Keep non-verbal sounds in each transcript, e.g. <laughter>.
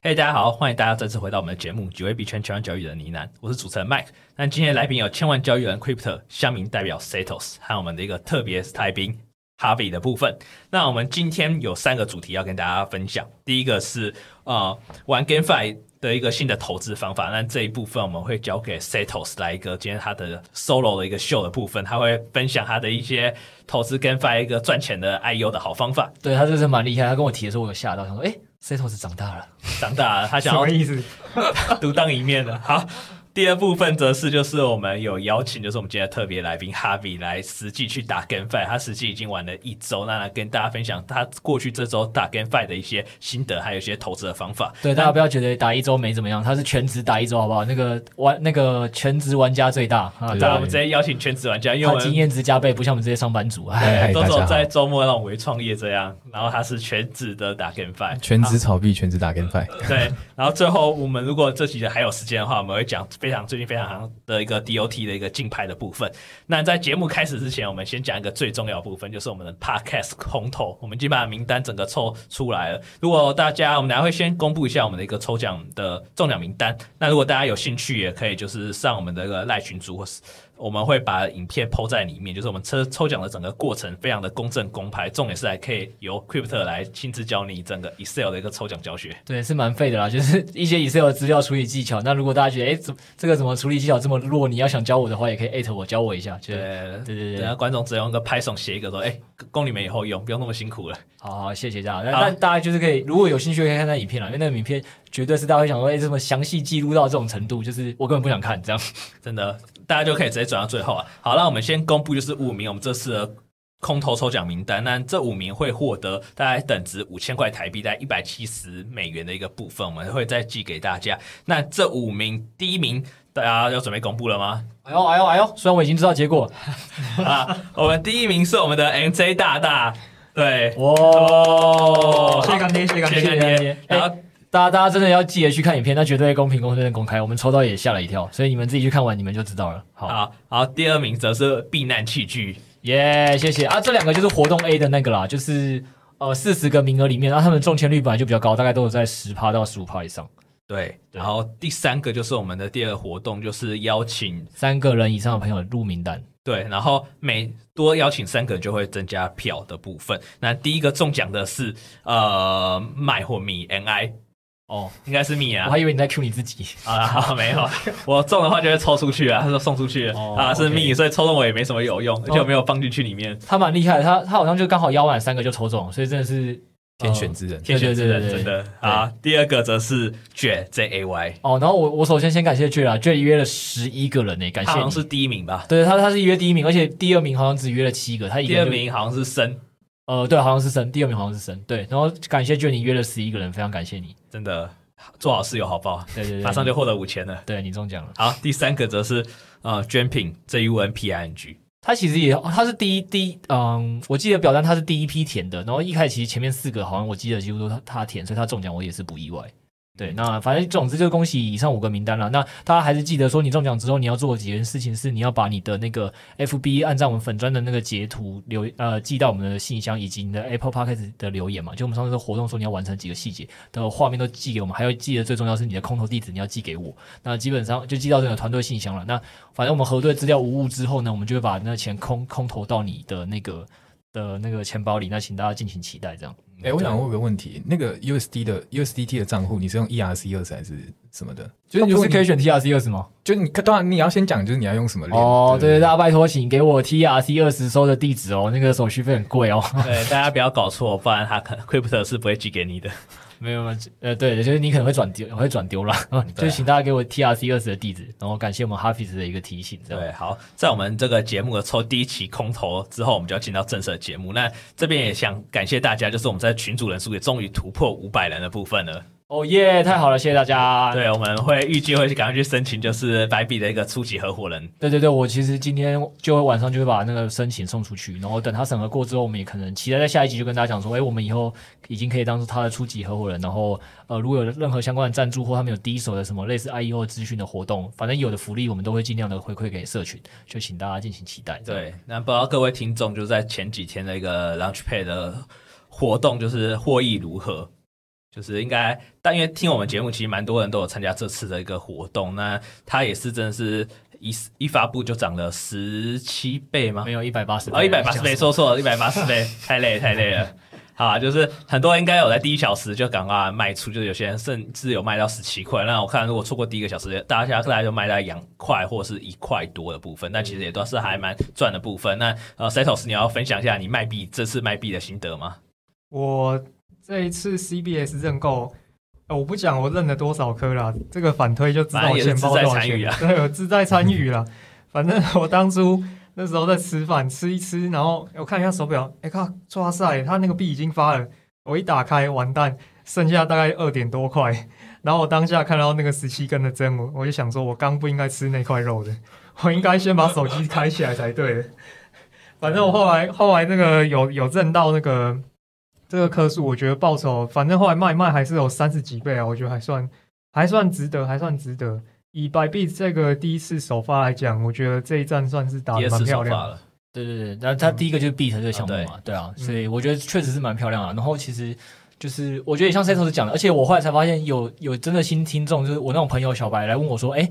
嘿大家好，欢迎大家再次回到我们的节目《几位币圈千万交易人的呢喃》，我是主持人 Mike。那今天来宾有千万交易人 Crypto 乡民代表 Setos，还有我们的一个特别来宾 Harvey 的部分。那我们今天有三个主题要跟大家分享。第一个是呃玩 GameFi 的一个新的投资方法。那这一部分我们会交给 Setos 来一个今天他的 solo 的一个秀的部分，他会分享他的一些投资 GameFi 一个赚钱的 IU 的好方法。对，他就是蛮厉害，他跟我提的时候我有吓到，他说诶 Setos 长大了，长大了，他想要什么意思？独当一面了。好。第二部分则是就是我们有邀请，就是我们今天的特别来宾 Harvey 来实际去打 GameFi，他实际已经玩了一周，那来跟大家分享他过去这周打 GameFi 的一些心得，还有一些投资的方法。对，大家不要觉得打一周没怎么样，他是全职打一周，好不好？那个玩那个全职玩家最大啊！对，我们直接邀请全职玩家，因为他经验值加倍，不像我们这些上班族哎，都走在周末那种微创业这样。然后他是全职的打 GameFi，全职炒币，全职打 GameFi。对，然后最后我们如果这期的还有时间的话，我们会讲非非常最近非常好。的一个 DOT 的一个竞拍的部分。那在节目开始之前，我们先讲一个最重要部分，就是我们的 Podcast 空投。我们已经把名单整个抽出来了。如果大家，我们等下会先公布一下我们的一个抽奖的中奖名单。那如果大家有兴趣，也可以就是上我们的一个赖群组或是。我们会把影片 po 在里面，就是我们抽抽奖的整个过程非常的公正公开，重点是还可以由 Crypto 来亲自教你整个 Excel 的一个抽奖教学。对，是蛮废的啦，就是一些 Excel 的资料处理技巧。那如果大家觉得，哎，怎这个怎么处理技巧这么弱？你要想教我的话，也可以艾特我教我一下。对对对对，然后观众只用个 Python 写一个说，哎，供你们以后用，不用那么辛苦了。好好，谢谢大家。那大家就是可以，如果有兴趣可以看那影片啦，因为那个影片绝对是大家会想说，哎，这么详细记录到这种程度，就是我根本不想看这样，真的。大家就可以直接转到最后啊！好，那我们先公布就是五名我们这次的空投抽奖名单。那这五名会获得大概等值五千块台币，大概一百七十美元的一个部分，我们会再寄给大家。那这五名，第一名大家要准备公布了吗？哎呦哎呦哎呦！虽然我已经知道结果 <laughs> 啊，我们第一名是我们的 MJ 大大，对，哇，谢谢干爹，谢谢干爹，谢谢干爹，然后。大家，大家真的要记得去看影片，那绝对公平、公正、公开。我们抽到也吓了一跳，所以你们自己去看完，你们就知道了。好，好，好，第二名则是避难器具，耶，谢谢啊！这两个就是活动 A 的那个啦，就是呃四十个名额里面，然后他们中签率本来就比较高，大概都有在十趴到十五趴以上。对，然后第三个就是我们的第二个活动，就是邀请三个人以上的朋友入名单。对，然后每多邀请三个人就会增加票的部分。那第一个中奖的是呃麦或米 NI。哦，应该是米啊，我还以为你在 Q 你自己。啊，好，没有，我中的话就会抽出去啊，他说送出去。啊，是米，所以抽中我也没什么有用，而且我没有放进去里面。他蛮厉害的，他他好像就刚好邀满三个就抽中，所以真的是天选之人，天选之人，真的。啊。第二个则是 Jay J A Y，哦，然后我我首先先感谢 Jay 啊，Jay 约了十一个人呢，感谢，好像是第一名吧？对他他是约第一名，而且第二名好像只约了七个，他第二名好像是森。呃，对，好像是神，第二名好像是神，对，然后感谢 Jay 你约了十一个人，非常感谢你，真的。做好事有好报，对对对，<laughs> 马上就获得五千了。对，你中奖了。好，第三个则是呃，Jumping J U N P I N G，他其实也他是第一第一，嗯，我记得表单他是第一批填的，然后一开始其实前面四个好像我记得几乎都他他填，所以他中奖我也是不意外。对，那反正总之就恭喜以上五个名单了。那大家还是记得说，你中奖之后你要做几件事情，是你要把你的那个 FB 按照我们粉砖的那个截图留呃寄到我们的信箱，以及你的 Apple Podcast 的留言嘛。就我们上次的活动说你要完成几个细节的画面都寄给我们，还要记得最重要是你的空投地址你要寄给我。那基本上就寄到这个团队信箱了。那反正我们核对资料无误之后呢，我们就会把那钱空空投到你的那个的那个钱包里。那请大家敬请期待这样。哎，欸、我想问个问题，那个 USD 的 USDT 的账户，你是用 ERC 二十还是什么的？就是你是可以选 TRC 二十吗？就你当然你要先讲，就是你要用什么链？哦，对，对，对，大家拜托，请给我 TRC 二十收的地址哦，那个手续费很贵哦。对，大家不要搞错，不然他可能 Crypto 是不会寄给你的。<laughs> 没有吗？呃，对，就是你可能会转丢，<laughs> 会转丢了，<laughs> 就请大家给我 TRC 二十的地址，然后感谢我们 Hafiz 的一个提醒。对，好，在我们这个节目的抽第一期空投之后，我们就要进到正式的节目。那这边也想感谢大家，就是我们在群组人数也终于突破五百人的部分了。哦耶！太好了，谢谢大家。对，我们会预计会去赶快去申请，就是白比的一个初级合伙人。对对对，我其实今天就会晚上就会把那个申请送出去，然后等他审核过之后，我们也可能期待在下一集就跟大家讲说，哎，我们以后已经可以当做他的初级合伙人。然后，呃，如果有任何相关的赞助或他们有第一手的什么类似 IEO <laughs> 资讯的活动，反正有的福利我们都会尽量的回馈给社群，就请大家敬请期待。对，那不知道各位听众就在前几天的一个 Launchpad 的活动，就是获益如何？就是应该，但因为听我们节目，其实蛮多人都有参加这次的一个活动。那它也是真的是一一发布就涨了十七倍吗？没有一百八十倍哦，一百八十倍，说错了，一百八十倍，太累太累了。好啊，就是很多人应该有在第一小时就赶快卖出，就是有些人甚至有卖到十七块。那我看如果错过第一个小时，大家大家就卖到两块或是一块多的部分，那其实也都是还蛮赚的部分。那呃，Setos，你要分享一下你卖币这次卖币的心得吗？我。这一次 CBS 认购，我不讲我认了多少颗了，这个反推就知道我钱包多少钱了。<laughs> 对，我自在参与了。<laughs> 反正我当初那时候在吃饭，吃一吃，然后我看一下手表，哎靠，哇塞，他那个币已经发了。我一打开，完蛋，剩下大概二点多块。<laughs> 然后我当下看到那个十七根的针，我我就想说，我刚不应该吃那块肉的，我应该先把手机开起来才对。反正我后来后来那个有有认到那个。这个颗数我觉得报酬，反正后来卖卖还是有三十几倍啊，我觉得还算还算值得，还算值得。以白币这个第一次首发来讲，我觉得这一战算是打得蛮漂亮的。对对对，然后他第一个就是 Beat 这个项目嘛，嗯、对啊，所以我觉得确实是蛮漂亮的。然后其实就是我觉得也像 Setos 讲的，而且我后来才发现有有真的新听众，就是我那种朋友小白来问我说，哎。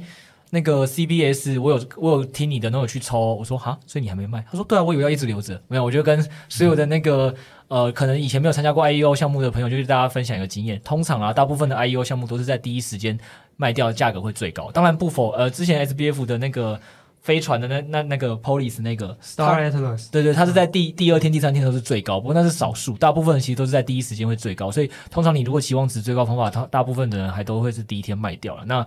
那个 CBS，我有我有听你的，那我去抽。我说哈，所以你还没卖？他说对啊，我以为要一直留着。没有，我就跟所有的那个呃，可能以前没有参加过 IEO 项目的朋友，就是大家分享一个经验。通常啊，大部分的 IEO 项目都是在第一时间卖掉，价格会最高。当然不否呃，之前 SBF 的那个飞船的那那那个 Police 那个 Star Atlas，对对，它是在第第二天、第三天都是最高，不过那是少数，大部分其实都是在第一时间会最高。所以通常你如果期望值最高方法，它大部分的人还都会是第一天卖掉了。那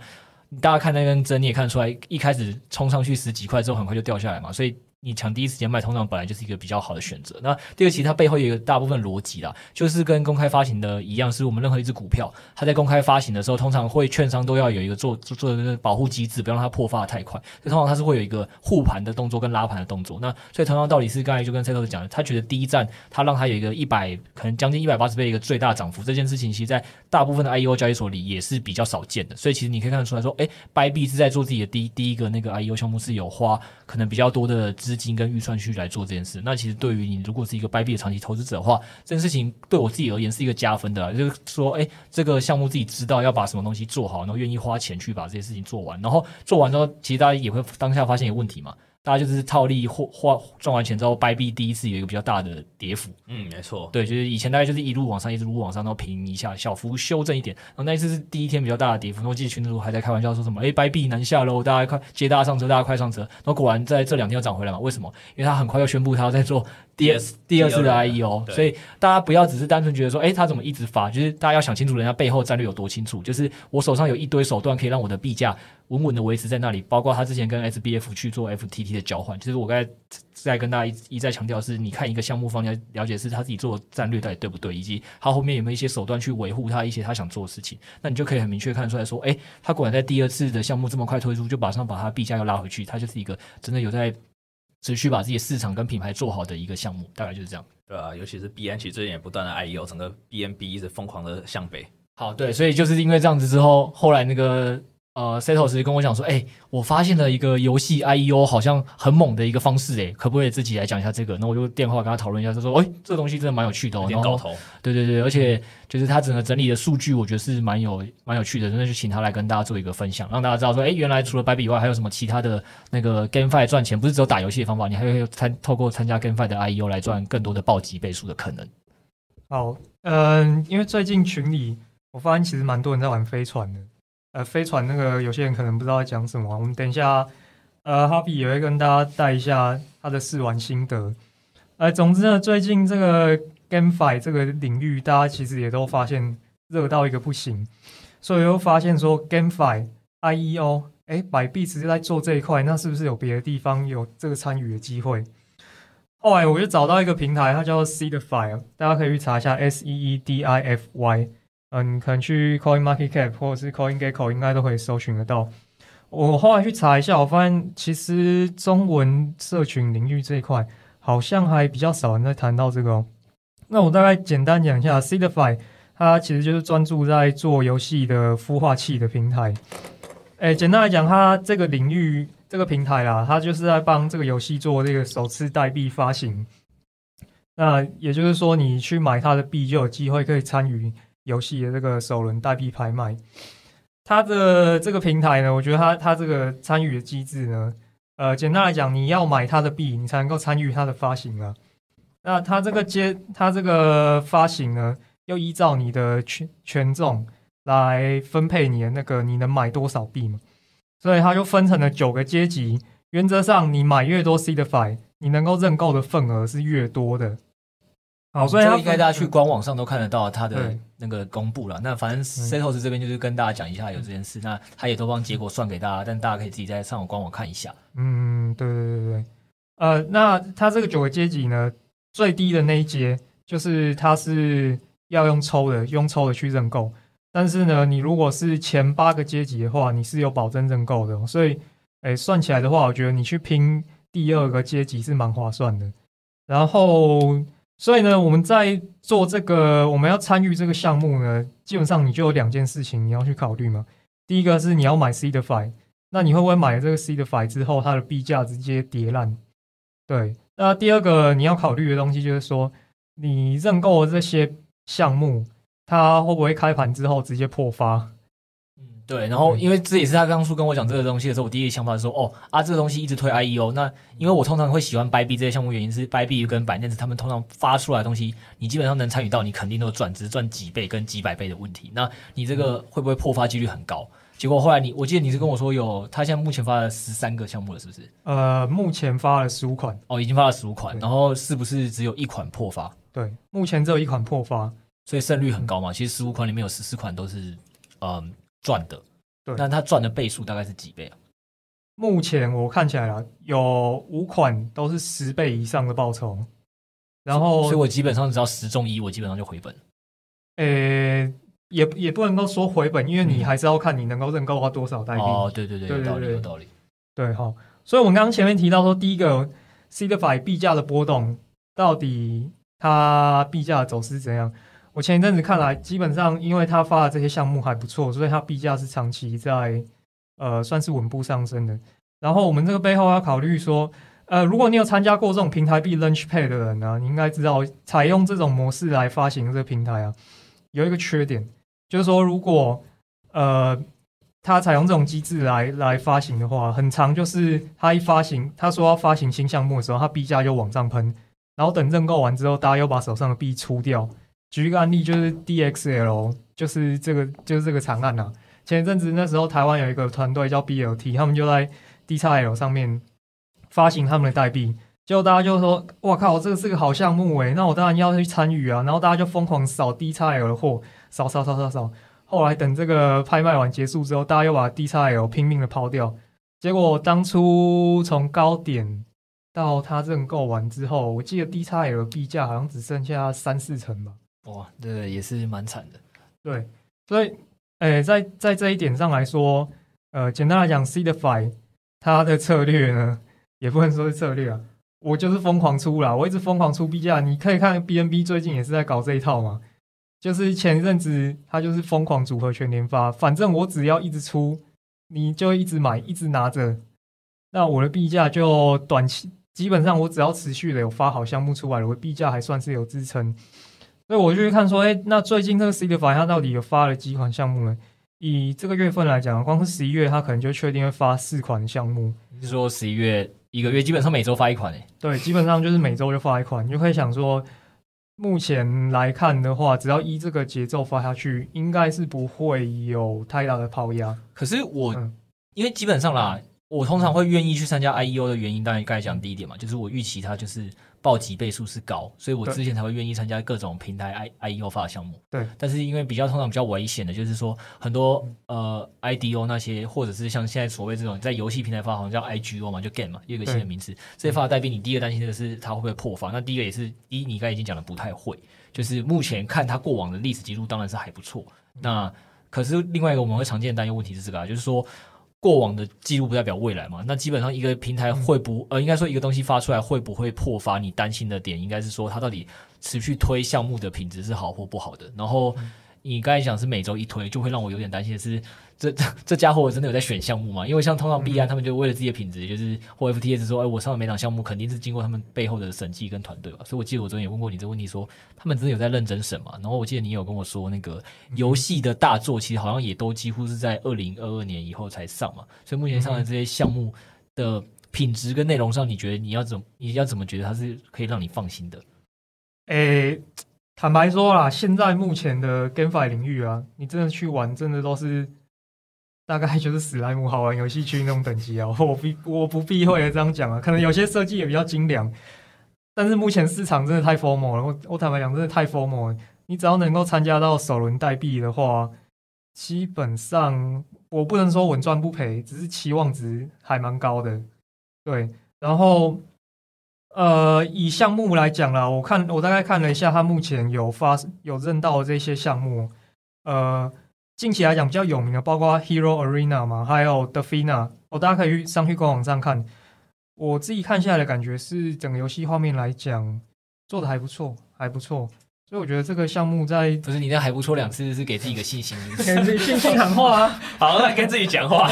大家看那根针，你也看得出来，一开始冲上去十几块之后，很快就掉下来嘛，所以。你抢第一时间卖，通常本来就是一个比较好的选择。那第二，其实它背后有一个大部分逻辑啦，就是跟公开发行的一样，是我们任何一只股票，它在公开发行的时候，通常会券商都要有一个做做做一个保护机制，不要让它破发的太快。所以通常它是会有一个护盘的动作跟拉盘的动作。那所以同样道理是刚才就跟 Setos 讲的，他觉得第一站他让他有一个一百可能将近一百八十倍一个最大涨幅，这件事情其实在大部分的 IEO 交易所里也是比较少见的。所以其实你可以看得出来说，哎，b 币是在做自己的第一第一个那个 IEO 项目，是有花可能比较多的资资金跟预算去。来做这件事，那其实对于你如果是一个 Bybit 的长期投资者的话，这件事情对我自己而言是一个加分的，就是说，哎，这个项目自己知道要把什么东西做好，然后愿意花钱去把这些事情做完，然后做完之后，其实大家也会当下发现有问题嘛。大家就是套利或花赚完钱之后，掰币第一次有一个比较大的跌幅。嗯，没错。对，就是以前大概就是一路往上，一路往上，然后平一下，小幅修正一点。然后那一次是第一天比较大的跌幅。然后记得群主还在开玩笑说什么：“哎，掰币难下喽，大家快接大家上车，大家快上车。”然后果然在这两天又涨回来嘛？为什么？因为他很快要宣布他要在做第二第二次的 IEO，所以大家不要只是单纯觉得说：“哎，他怎么一直发？”就是大家要想清楚人家背后战略有多清楚。就是我手上有一堆手段可以让我的币价。稳稳的维持在那里，包括他之前跟 SBF 去做 FTT 的交换。其实我刚才在跟大家一一再强调是，你看一个项目方，要了解是他自己做的战略到底对不对，以及他后面有没有一些手段去维护他一些他想做的事情。那你就可以很明确看出来说，哎，他果然在第二次的项目这么快推出，就马上把他币价又拉回去，他就是一个真的有在持续把自己市场跟品牌做好的一个项目，大概就是这样。对啊，尤其是 BN 其实最近也不断的 IEO，整个 BNB 一直疯狂的向北。好，对，所以就是因为这样子之后，后来那个。呃，Setos 跟我讲说，哎、欸，我发现了一个游戏 IEO 好像很猛的一个方式，哎，可不可以自己来讲一下这个？那我就电话跟他讨论一下，他说，哎、欸，这个东西真的蛮有趣的哦，然后，对对对，而且就是他整个整理的数据，我觉得是蛮有蛮有趣的，那就请他来跟大家做一个分享，让大家知道说，哎、欸，原来除了 Bybit 以外，还有什么其他的那个 GameFi 赚钱，不是只有打游戏的方法，你还有参透过参加 GameFi 的 IEO 来赚更多的暴击倍数的可能。好，嗯、呃，因为最近群里我发现其实蛮多人在玩飞船的。呃，飞船那个有些人可能不知道在讲什么，我们等一下，呃，哈比也会跟大家带一下他的试玩心得。呃，总之呢，最近这个 GameFi 这个领域，大家其实也都发现热到一个不行，所以又发现说 GameFi IEO，哎，摆币直接在做这一块，那是不是有别的地方有这个参与的机会？后来我就找到一个平台，它叫 Seedify，大家可以去查一下 S E E D I F Y，嗯，可能去 Coin Market Cap 或者是 Coin Gecko 应该都可以搜寻得到。我后来去查一下，我发现其实中文社群领域这一块好像还比较少人在谈到这个哦。那我大概简单讲一下 c e d i f y 它其实就是专注在做游戏的孵化器的平台。诶，简单来讲，它这个领域。这个平台啦，它就是在帮这个游戏做这个首次代币发行。那也就是说，你去买它的币，就有机会可以参与游戏的这个首轮代币拍卖。它的这个平台呢，我觉得它它这个参与的机制呢，呃，简单来讲，你要买它的币，你才能够参与它的发行啊。那它这个接它这个发行呢，又依照你的权权重来分配你的那个你能买多少币嘛。所以它就分成了九个阶级，原则上你买越多 C 的 Fi，你能够认购的份额是越多的。好，所以应该大家去官网上都看得到它的那个公布了。那反正 Setos 这边就是跟大家讲一下有这件事，嗯、那他也都帮结果算给大家，但大家可以自己在上网官网看一下。嗯，对对对对，呃，那它这个九个阶级呢，最低的那一阶就是它是要用抽的，用抽的去认购。但是呢，你如果是前八个阶级的话，你是有保证认购的哦，所以，诶，算起来的话，我觉得你去拼第二个阶级是蛮划算的。然后，所以呢，我们在做这个，我们要参与这个项目呢，基本上你就有两件事情你要去考虑嘛。第一个是你要买 Seedify，那你会不会买了这个 Seedify 之后，它的币价直接跌烂？对。那第二个你要考虑的东西就是说，你认购这些项目。它会不会开盘之后直接破发？嗯，对。然后，因为这也是他当初跟我讲这个东西的时候，我第一个想法是说，哦啊，这个东西一直推 IEO。那因为我通常会喜欢 Bybit 这些项目，原因是 Bybit 跟 Binance 他们通常发出来的东西，你基本上能参与到，你肯定都赚，只是赚几倍跟几百倍的问题。那你这个会不会破发几率很高？结果后来你，我记得你是跟我说有，他现在目前发了十三个项目了，是不是？呃，目前发了十五款。哦，已经发了十五款，然后是不是只有一款破发？对，目前只有一款破发。所以胜率很高嘛？其实十五款里面有十四款都是嗯赚的，对。那它赚的倍数大概是几倍啊？目前我看起来啊，有五款都是十倍以上的报酬。然后，所以我基本上只要十中一，我基本上就回本。呃、欸，也也不能够说回本，因为你还是要看你能够认购到多少代币。哦，对对对，有道理，有道理。对，好。所以我们刚刚前面提到说，第一个 Seedify 币价的波动，到底它币价的走势怎样？我前一阵子看来，基本上因为他发的这些项目还不错，所以它币价是长期在呃算是稳步上升的。然后我们这个背后要考虑说，呃，如果你有参加过这种平台币 Launchpad 的人呢、你应该知道采用这种模式来发行这个平台啊，有一个缺点，就是说如果呃他采用这种机制来来发行的话，很常就是他一发行，他说要发行新项目的时候，他币价就往上喷，然后等认购完之后，大家又把手上的币出掉。举一个案例，就是 DXL，就是这个就是这个惨案呐、啊。前一阵子那时候，台湾有一个团队叫 BLT，他们就在 DXL 上面发行他们的代币，结果大家就说：“哇靠，这个是个好项目诶，那我当然要去参与啊！”然后大家就疯狂扫 DXL 的货，扫扫扫扫扫。后来等这个拍卖完结束之后，大家又把 DXL 拼命的抛掉。结果当初从高点到他认购完之后，我记得 DXL 的币价好像只剩下三四成吧。哇，这，也是蛮惨的。对，所以，诶、在在这一点上来说，呃，简单来讲，Seedify 它的策略呢，也不能说是策略啊，我就是疯狂出啦，我一直疯狂出币价。你可以看 BNB 最近也是在搞这一套嘛，就是前一阵子它就是疯狂组合全连发，反正我只要一直出，你就一直买，一直拿着，那我的币价就短期基本上我只要持续的有发好项目出来了，我的币价还算是有支撑。所以我就去看说，哎，那最近这个 Seedify 它到底有发了几款项目呢？以这个月份来讲，光是十一月，它可能就确定会发四款项目。你是说十一月一个月基本上每周发一款？哎，对，基本上就是每周就发一款。你就可以想说，目前来看的话，只要依这个节奏发下去，应该是不会有太大的抛压。可是我，嗯、因为基本上啦，我通常会愿意去参加 IEO 的原因，当然刚才讲第一点嘛，就是我预期它就是暴击倍数是高，所以我之前才会愿意参加各种平台 I I E O 发的项目。对，但是因为比较通常比较危险的，就是说很多呃 I D O 那些，或者是像现在所谓这种在游戏平台发，好像叫 I G O 嘛，就 Game 嘛，又一个新的名词。这些发的代币，你第一个担心的是它会不会破发？那第一个也是，第一你刚才已经讲的不太会，就是目前看它过往的历史记录当然是还不错。那可是另外一个我们会常见的担忧问题是这个啊，就是说。过往的记录不代表未来嘛？那基本上一个平台会不呃，应该说一个东西发出来会不会破发？你担心的点应该是说它到底持续推项目的品质是好或不好的。然后你刚才讲是每周一推，就会让我有点担心的是。这这这家伙真的有在选项目吗？因为像通常 B 安他们就为了自己的品质，就是或 FTS 说，哎，我上的每档项目肯定是经过他们背后的审计跟团队吧。所以我记得我昨天也问过你这个问题说，说他们真的有在认真审吗？然后我记得你有跟我说，那个游戏的大作其实好像也都几乎是在二零二二年以后才上嘛。所以目前上的这些项目的品质跟内容上，你觉得你要怎么你要怎么觉得它是可以让你放心的？诶，坦白说啦，现在目前的 GameFi 领域啊，你真的去玩，真的都是。大概就是史莱姆好玩游戏区那种等级啊，我 <laughs> 不我不避讳的这样讲啊，可能有些设计也比较精良，但是目前市场真的太 FOMO 了。我我坦白讲，真的太 FOMO 了。你只要能够参加到首轮代币的话，基本上我不能说稳赚不赔，只是期望值还蛮高的。对，然后呃，以项目来讲啦，我看我大概看了一下，他目前有发有认到的这些项目，呃。近期来讲比较有名的，包括 Hero Arena 嘛，还有 Delfina，哦，大家可以去上去官网上看。我自己看下来的感觉是，整个游戏画面来讲做的还不错，还不错。所以我觉得这个项目在不是你那还不错两次是给自己一个信心，<laughs> 给自己信心喊话啊，<laughs> 好，来跟自己讲话。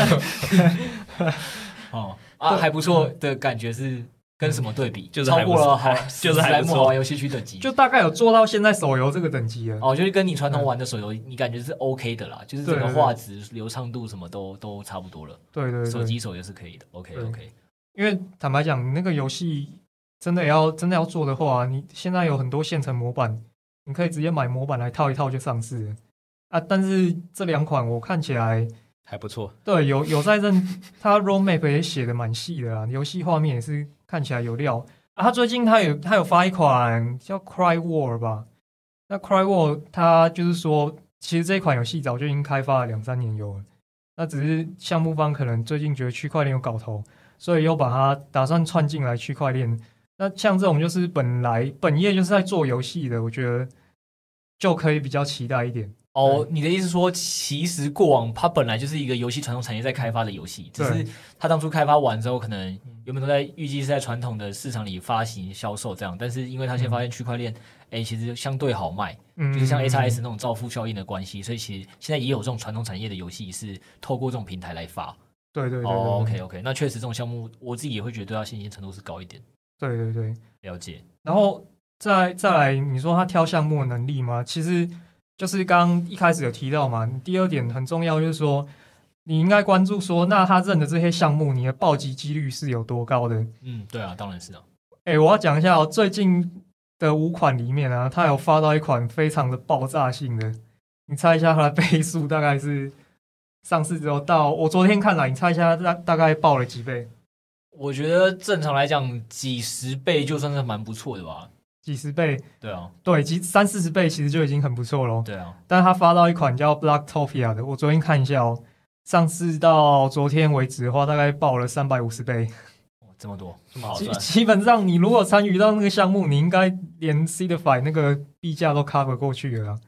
<laughs> 哦啊，还不错的感觉是。跟什么对比？就是超过了 <laughs> 还就是还不错玩游戏区等级，就大概有做到现在手游这个等级了。哦，就是跟你传统玩的手游，你感觉是 OK 的啦，就是整个画质、流畅度什么都都差不多了。对对，手机手游是可以的。OK OK。因为坦白讲，那个游戏真的要真的要做的话，你现在有很多现成模板，你可以直接买模板来套一套就上市啊。但是这两款我看起来还不错。对，有有在认，<laughs> 它 roadmap 也写的蛮细的啊，游戏画面也是。看起来有料啊！他最近他有他有发一款叫 Cry War 吧？那 Cry War 他就是说，其实这款游戏早就已经开发了两三年有了，那只是项目方可能最近觉得区块链有搞头，所以又把它打算串进来区块链。那像这种就是本来本业就是在做游戏的，我觉得就可以比较期待一点。哦，你的意思说，其实过往它本来就是一个游戏传统产业在开发的游戏，只是它当初开发完之后，可能原本都在预计是在传统的市场里发行销售这样，但是因为它现在发现区块链，哎、嗯，其实相对好卖，嗯、就是像 XRS 那种造富效应的关系，所以其实现在也有这种传统产业的游戏是透过这种平台来发。对对对，，OK OK，那确实这种项目我自己也会觉得对它信心程度是高一点。对对对，了解。然后再再来，你说他挑项目的能力吗？其实。就是刚刚一开始有提到嘛，第二点很重要，就是说你应该关注说，那他认的这些项目，你的暴击几率是有多高的？嗯，对啊，当然是啊。哎、欸，我要讲一下哦，最近的五款里面啊，他有发到一款非常的爆炸性的，你猜一下它的倍数大概是上市之后到我昨天看了，你猜一下大大概爆了几倍？我觉得正常来讲几十倍就算是蛮不错的吧。几十倍，对啊，对，几三四十倍其实就已经很不错了。对啊，但是他发到一款叫 Blocktopia 的，我昨天看一下哦，上市到昨天为止的话，大概爆了三百五十倍，这么多，这么好基基本上你如果参与到那个项目，你应该连 Seedify 那个币价都 cover 过去了啊。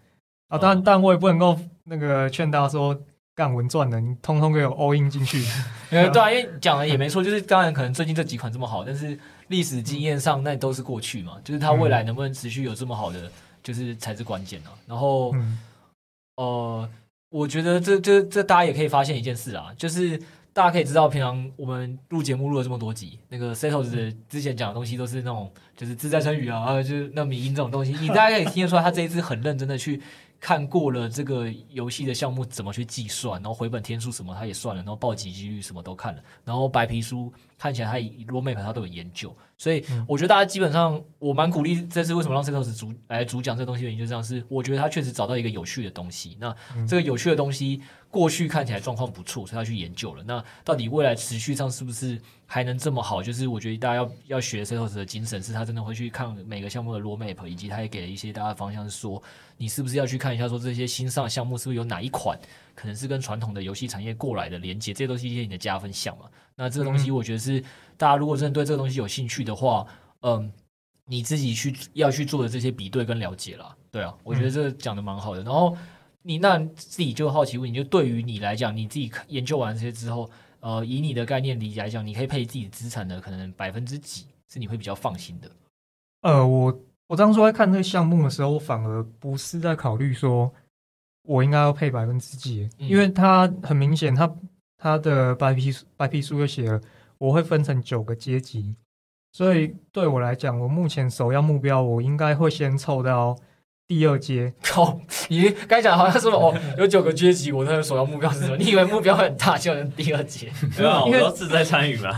啊，但、哦、但我也不能够那个劝大家说干文赚的，你通通给我 all in 进去。<laughs> 呃，对啊，因为讲的也没错，就是当然可能最近这几款这么好，但是。历史经验上，那都是过去嘛，就是它未来能不能持续有这么好的，就是才是关键啊。然后，呃，我觉得这这这大家也可以发现一件事啊，就是大家可以知道，平常我们录节目录了这么多集，那个 Setos 之前讲的东西都是那种就是自在成语啊，就是那迷音这种东西，你大家可以听得出来，他这一次很认真的去看过了这个游戏的项目怎么去计算，然后回本天数什么他也算了，然后暴击几率什么都看了，然后白皮书。看起来他以 roadmap 他都有研究，所以我觉得大家基本上我蛮鼓励这次为什么让 Setos 主来主讲这东西的原因就这样，是我觉得他确实找到一个有趣的东西，那这个有趣的东西。过去看起来状况不错，所以他去研究了。那到底未来持续上是不是还能这么好？就是我觉得大家要要学 Setos 的精神，是他真的会去看每个项目的 roadmap，以及他也给了一些大家的方向，是说你是不是要去看一下，说这些新上的项目是不是有哪一款可能是跟传统的游戏产业过来的连接，这些都是一些你的加分项嘛。那这个东西我觉得是大家如果真的对这个东西有兴趣的话，嗯，你自己去要去做的这些比对跟了解啦。对啊，我觉得这讲的蛮好的。然后。你那自己就好奇问，你就对于你来讲，你自己研究完这些之后，呃，以你的概念理解来讲，你可以配自己资产的可能百分之几是你会比较放心的？呃，我我当初在看这个项目的时候，我反而不是在考虑说我应该要配百分之几，嗯、因为它很明显，它它的白皮白皮书就写了，我会分成九个阶级，所以对我来讲，我目前首要目标，我应该会先凑到。第二阶，靠！你刚才讲好像说哦，有九个阶级，我的首要目标是什么？你以为目标很大，就能第二阶？对啊，我都自在参与嘛。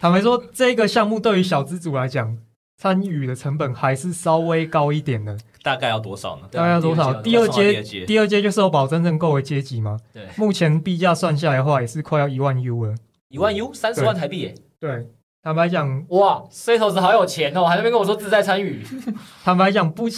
坦白说，这个项目对于小资主来讲，参与的成本还是稍微高一点的。大概要多少呢？大概要多少？第二阶，第二阶就是有保真正够的阶级吗？对。目前币价算下来的话，也是快要一万 U 了。一万 U，三十万台币耶。对。坦白讲，哇，Setos 好有钱哦，还在那边跟我说自在参与。<laughs> 坦白讲，不。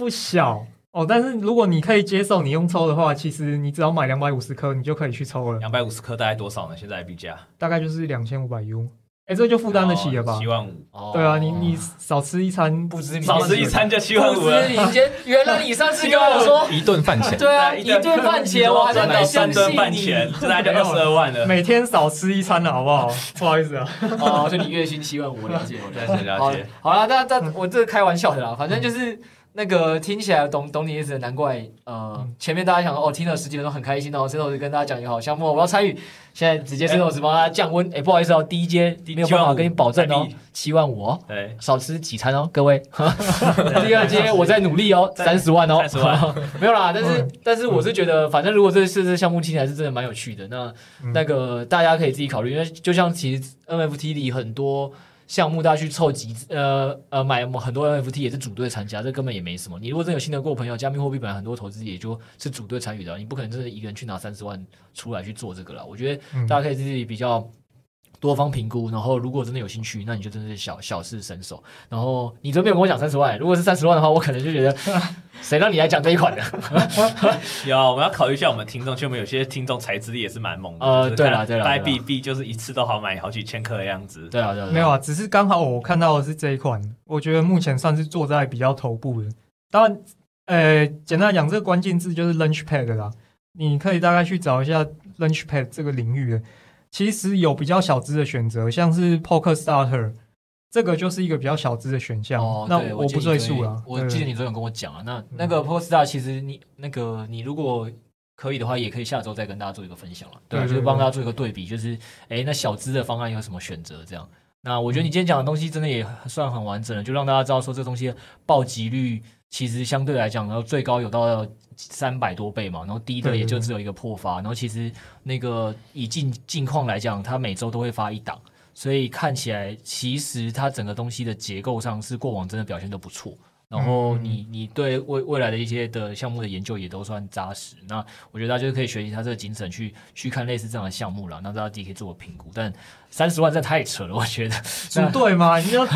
不小哦，但是如果你可以接受你用抽的话，其实你只要买两百五十颗，你就可以去抽了。两百五十颗大概多少呢？现在币价大概就是两千五百 U，哎，这就负担得起了吧？七万五，对啊，你你少吃一餐，不知少吃一餐就七万五了。你先，原来你上次跟我说 <laughs> 一顿饭钱，对啊，一顿饭钱，我还在等三顿饭钱，这大概就二十二万了。每天少吃一餐了，好不好？不好意思啊，哦，就你月薪七万五，了解，我了解了解。好了，那那我这开玩笑的啦，反正就是。那个听起来懂懂你意思，难怪呃，前面大家想说哦，听了十几分钟很开心哦，Setos 跟大家讲一个好项目，我要参与。现在直接 Setos 帮他降温，哎，不好意思哦，第一阶没有办法跟你保证哦，七万五。哦，对，少吃几餐哦，各位。<laughs> 第二阶我在努力哦，三十万哦，<laughs> 没有啦，但是但是我是觉得，反正如果这次这项目听起来是真的蛮有趣的，那那个大家可以自己考虑，因为就像其实 NFT 里很多。项目大家去凑集，呃呃，买很多 NFT 也是组队参加，这根本也没什么。你如果真有信得过朋友，加密货币本来很多投资也就是组队参与的，你不可能真的一个人去拿三十万出来去做这个了。我觉得大家可以自己比较。多方评估，然后如果真的有兴趣，那你就真的是小小试身手。然后你这边有跟我讲三十万，如果是三十万的话，我可能就觉得 <laughs> 谁让你来讲这一款的？有，我们要考虑一下我们听众，就我们有些听众财资力也是蛮猛的。呃，对了对了，代币币就是一次都好买好几千颗的样子。对啊对啊，没有啊，只是刚好我看到的是这一款，我觉得目前算是坐在比较头部的。当然，呃，简单来讲，这个关键字就是 Launchpad 啦，你可以大概去找一下 Launchpad 这个领域的。其实有比较小资的选择，像是 Poker Starter，这个就是一个比较小资的选项。哦、那我不赘述了。我记得你昨天跟我讲啊，那那个 Poker Starter 其实你那个你如果可以的话，也可以下周再跟大家做一个分享了。对，就是帮大家做一个对比，就是哎，那小资的方案有什么选择？这样。那我觉得你今天讲的东西真的也算很完整了，就让大家知道说这东西的暴击率其实相对来讲，然后最高有到。三百多倍嘛，然后低的也就只有一个破发，然后其实那个以近近况来讲，它每周都会发一档，所以看起来其实它整个东西的结构上是过往真的表现都不错。然后你你对未未来的一些的项目的研究也都算扎实。那我觉得大家就可以学习他这个精神去去看类似这样的项目了，那大家自己可以做个评估。但三十万真的太扯了，我觉得组队嘛，你要。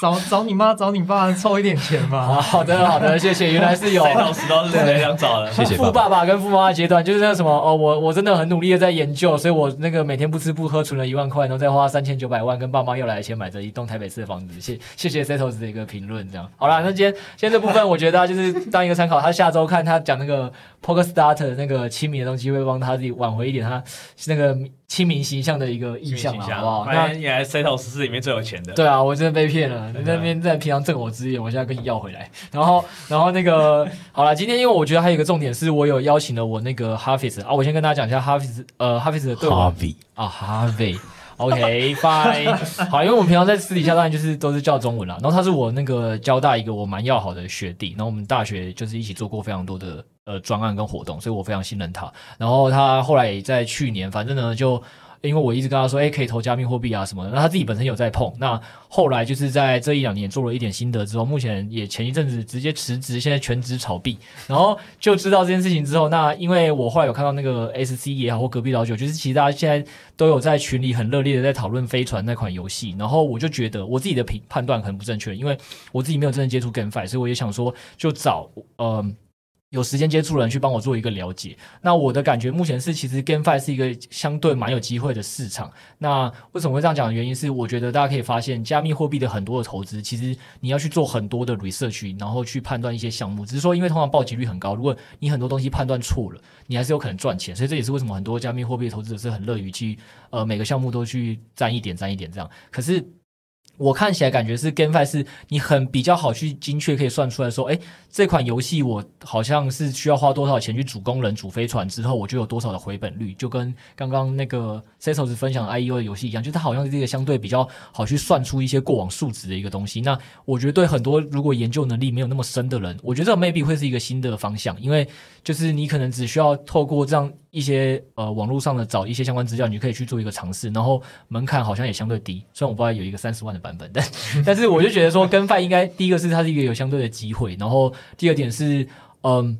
找找你妈，找你爸凑一点钱嘛。好的，好的，谢谢。原来是有，老师都是这样找的。谢谢。富爸爸跟富妈妈阶段就是那什么哦，我我真的很努力的在研究，所以我那个每天不吃不喝存了一万块，然后再花三千九百万跟爸妈要来的钱买这一栋台北市的房子。谢谢谢 Setos 的一个评论，这样好啦。那今天今天这部分我觉得就是当一个参考，他下周看他讲那个 Poker Starter 那个亲民的东西，会帮他自己挽回一点他那个。亲民形象的一个印象嘛，好不好？那你来 Setos 是里面最有钱的。对啊，我真的被骗了。你那边在平常挣我资源，我现在跟你要回来。<laughs> 然后，然后那个好了，今天因为我觉得还有一个重点是我有邀请了我那个 Hafiz 啊，我先跟大家讲一下 Hafiz 呃 Hafiz 的对话。Harvey 啊 Harvey，OK，Bye。<laughs> 好，因为我们平常在私底下当然就是都是叫中文啦。然后他是我那个交大一个我蛮要好的学弟，然后我们大学就是一起做过非常多的。呃，专案跟活动，所以我非常信任他。然后他后来也在去年，反正呢，就因为我一直跟他说，哎，可以投加密货币啊什么的。那他自己本身有在碰。那后来就是在这一两年做了一点心得之后，目前也前一阵子直接辞职，现在全职炒币。然后就知道这件事情之后，那因为我后来有看到那个 SC 也好或隔壁老九，就是其实大家现在都有在群里很热烈的在讨论飞船那款游戏。然后我就觉得我自己的评判断很不正确，因为我自己没有真正接触 GameFi，所以我也想说就找呃。有时间接触的人去帮我做一个了解。那我的感觉目前是，其实 GameFi 是一个相对蛮有机会的市场。那为什么会这样讲原因是，我觉得大家可以发现，加密货币的很多的投资，其实你要去做很多的 research，然后去判断一些项目。只是说，因为通常报击率很高，如果你很多东西判断错了，你还是有可能赚钱。所以这也是为什么很多加密货币投资者是很乐于去呃每个项目都去沾一点沾一点这样。可是。我看起来感觉是 GameFi 是你很比较好去精确可以算出来说，哎，这款游戏我好像是需要花多少钱去组工人、组飞船之后，我就有多少的回本率，就跟刚刚那个 Setos 分享的 IEO 的游戏一样，就它好像是一个相对比较好去算出一些过往数值的一个东西。那我觉得对很多如果研究能力没有那么深的人，我觉得这 maybe 会是一个新的方向，因为就是你可能只需要透过这样。一些呃网络上的找一些相关资料，你可以去做一个尝试，然后门槛好像也相对低。虽然我不知道有一个三十万的版本，但 <laughs> 但是我就觉得说跟饭应该第一个是它是一个有相对的机会，然后第二点是嗯。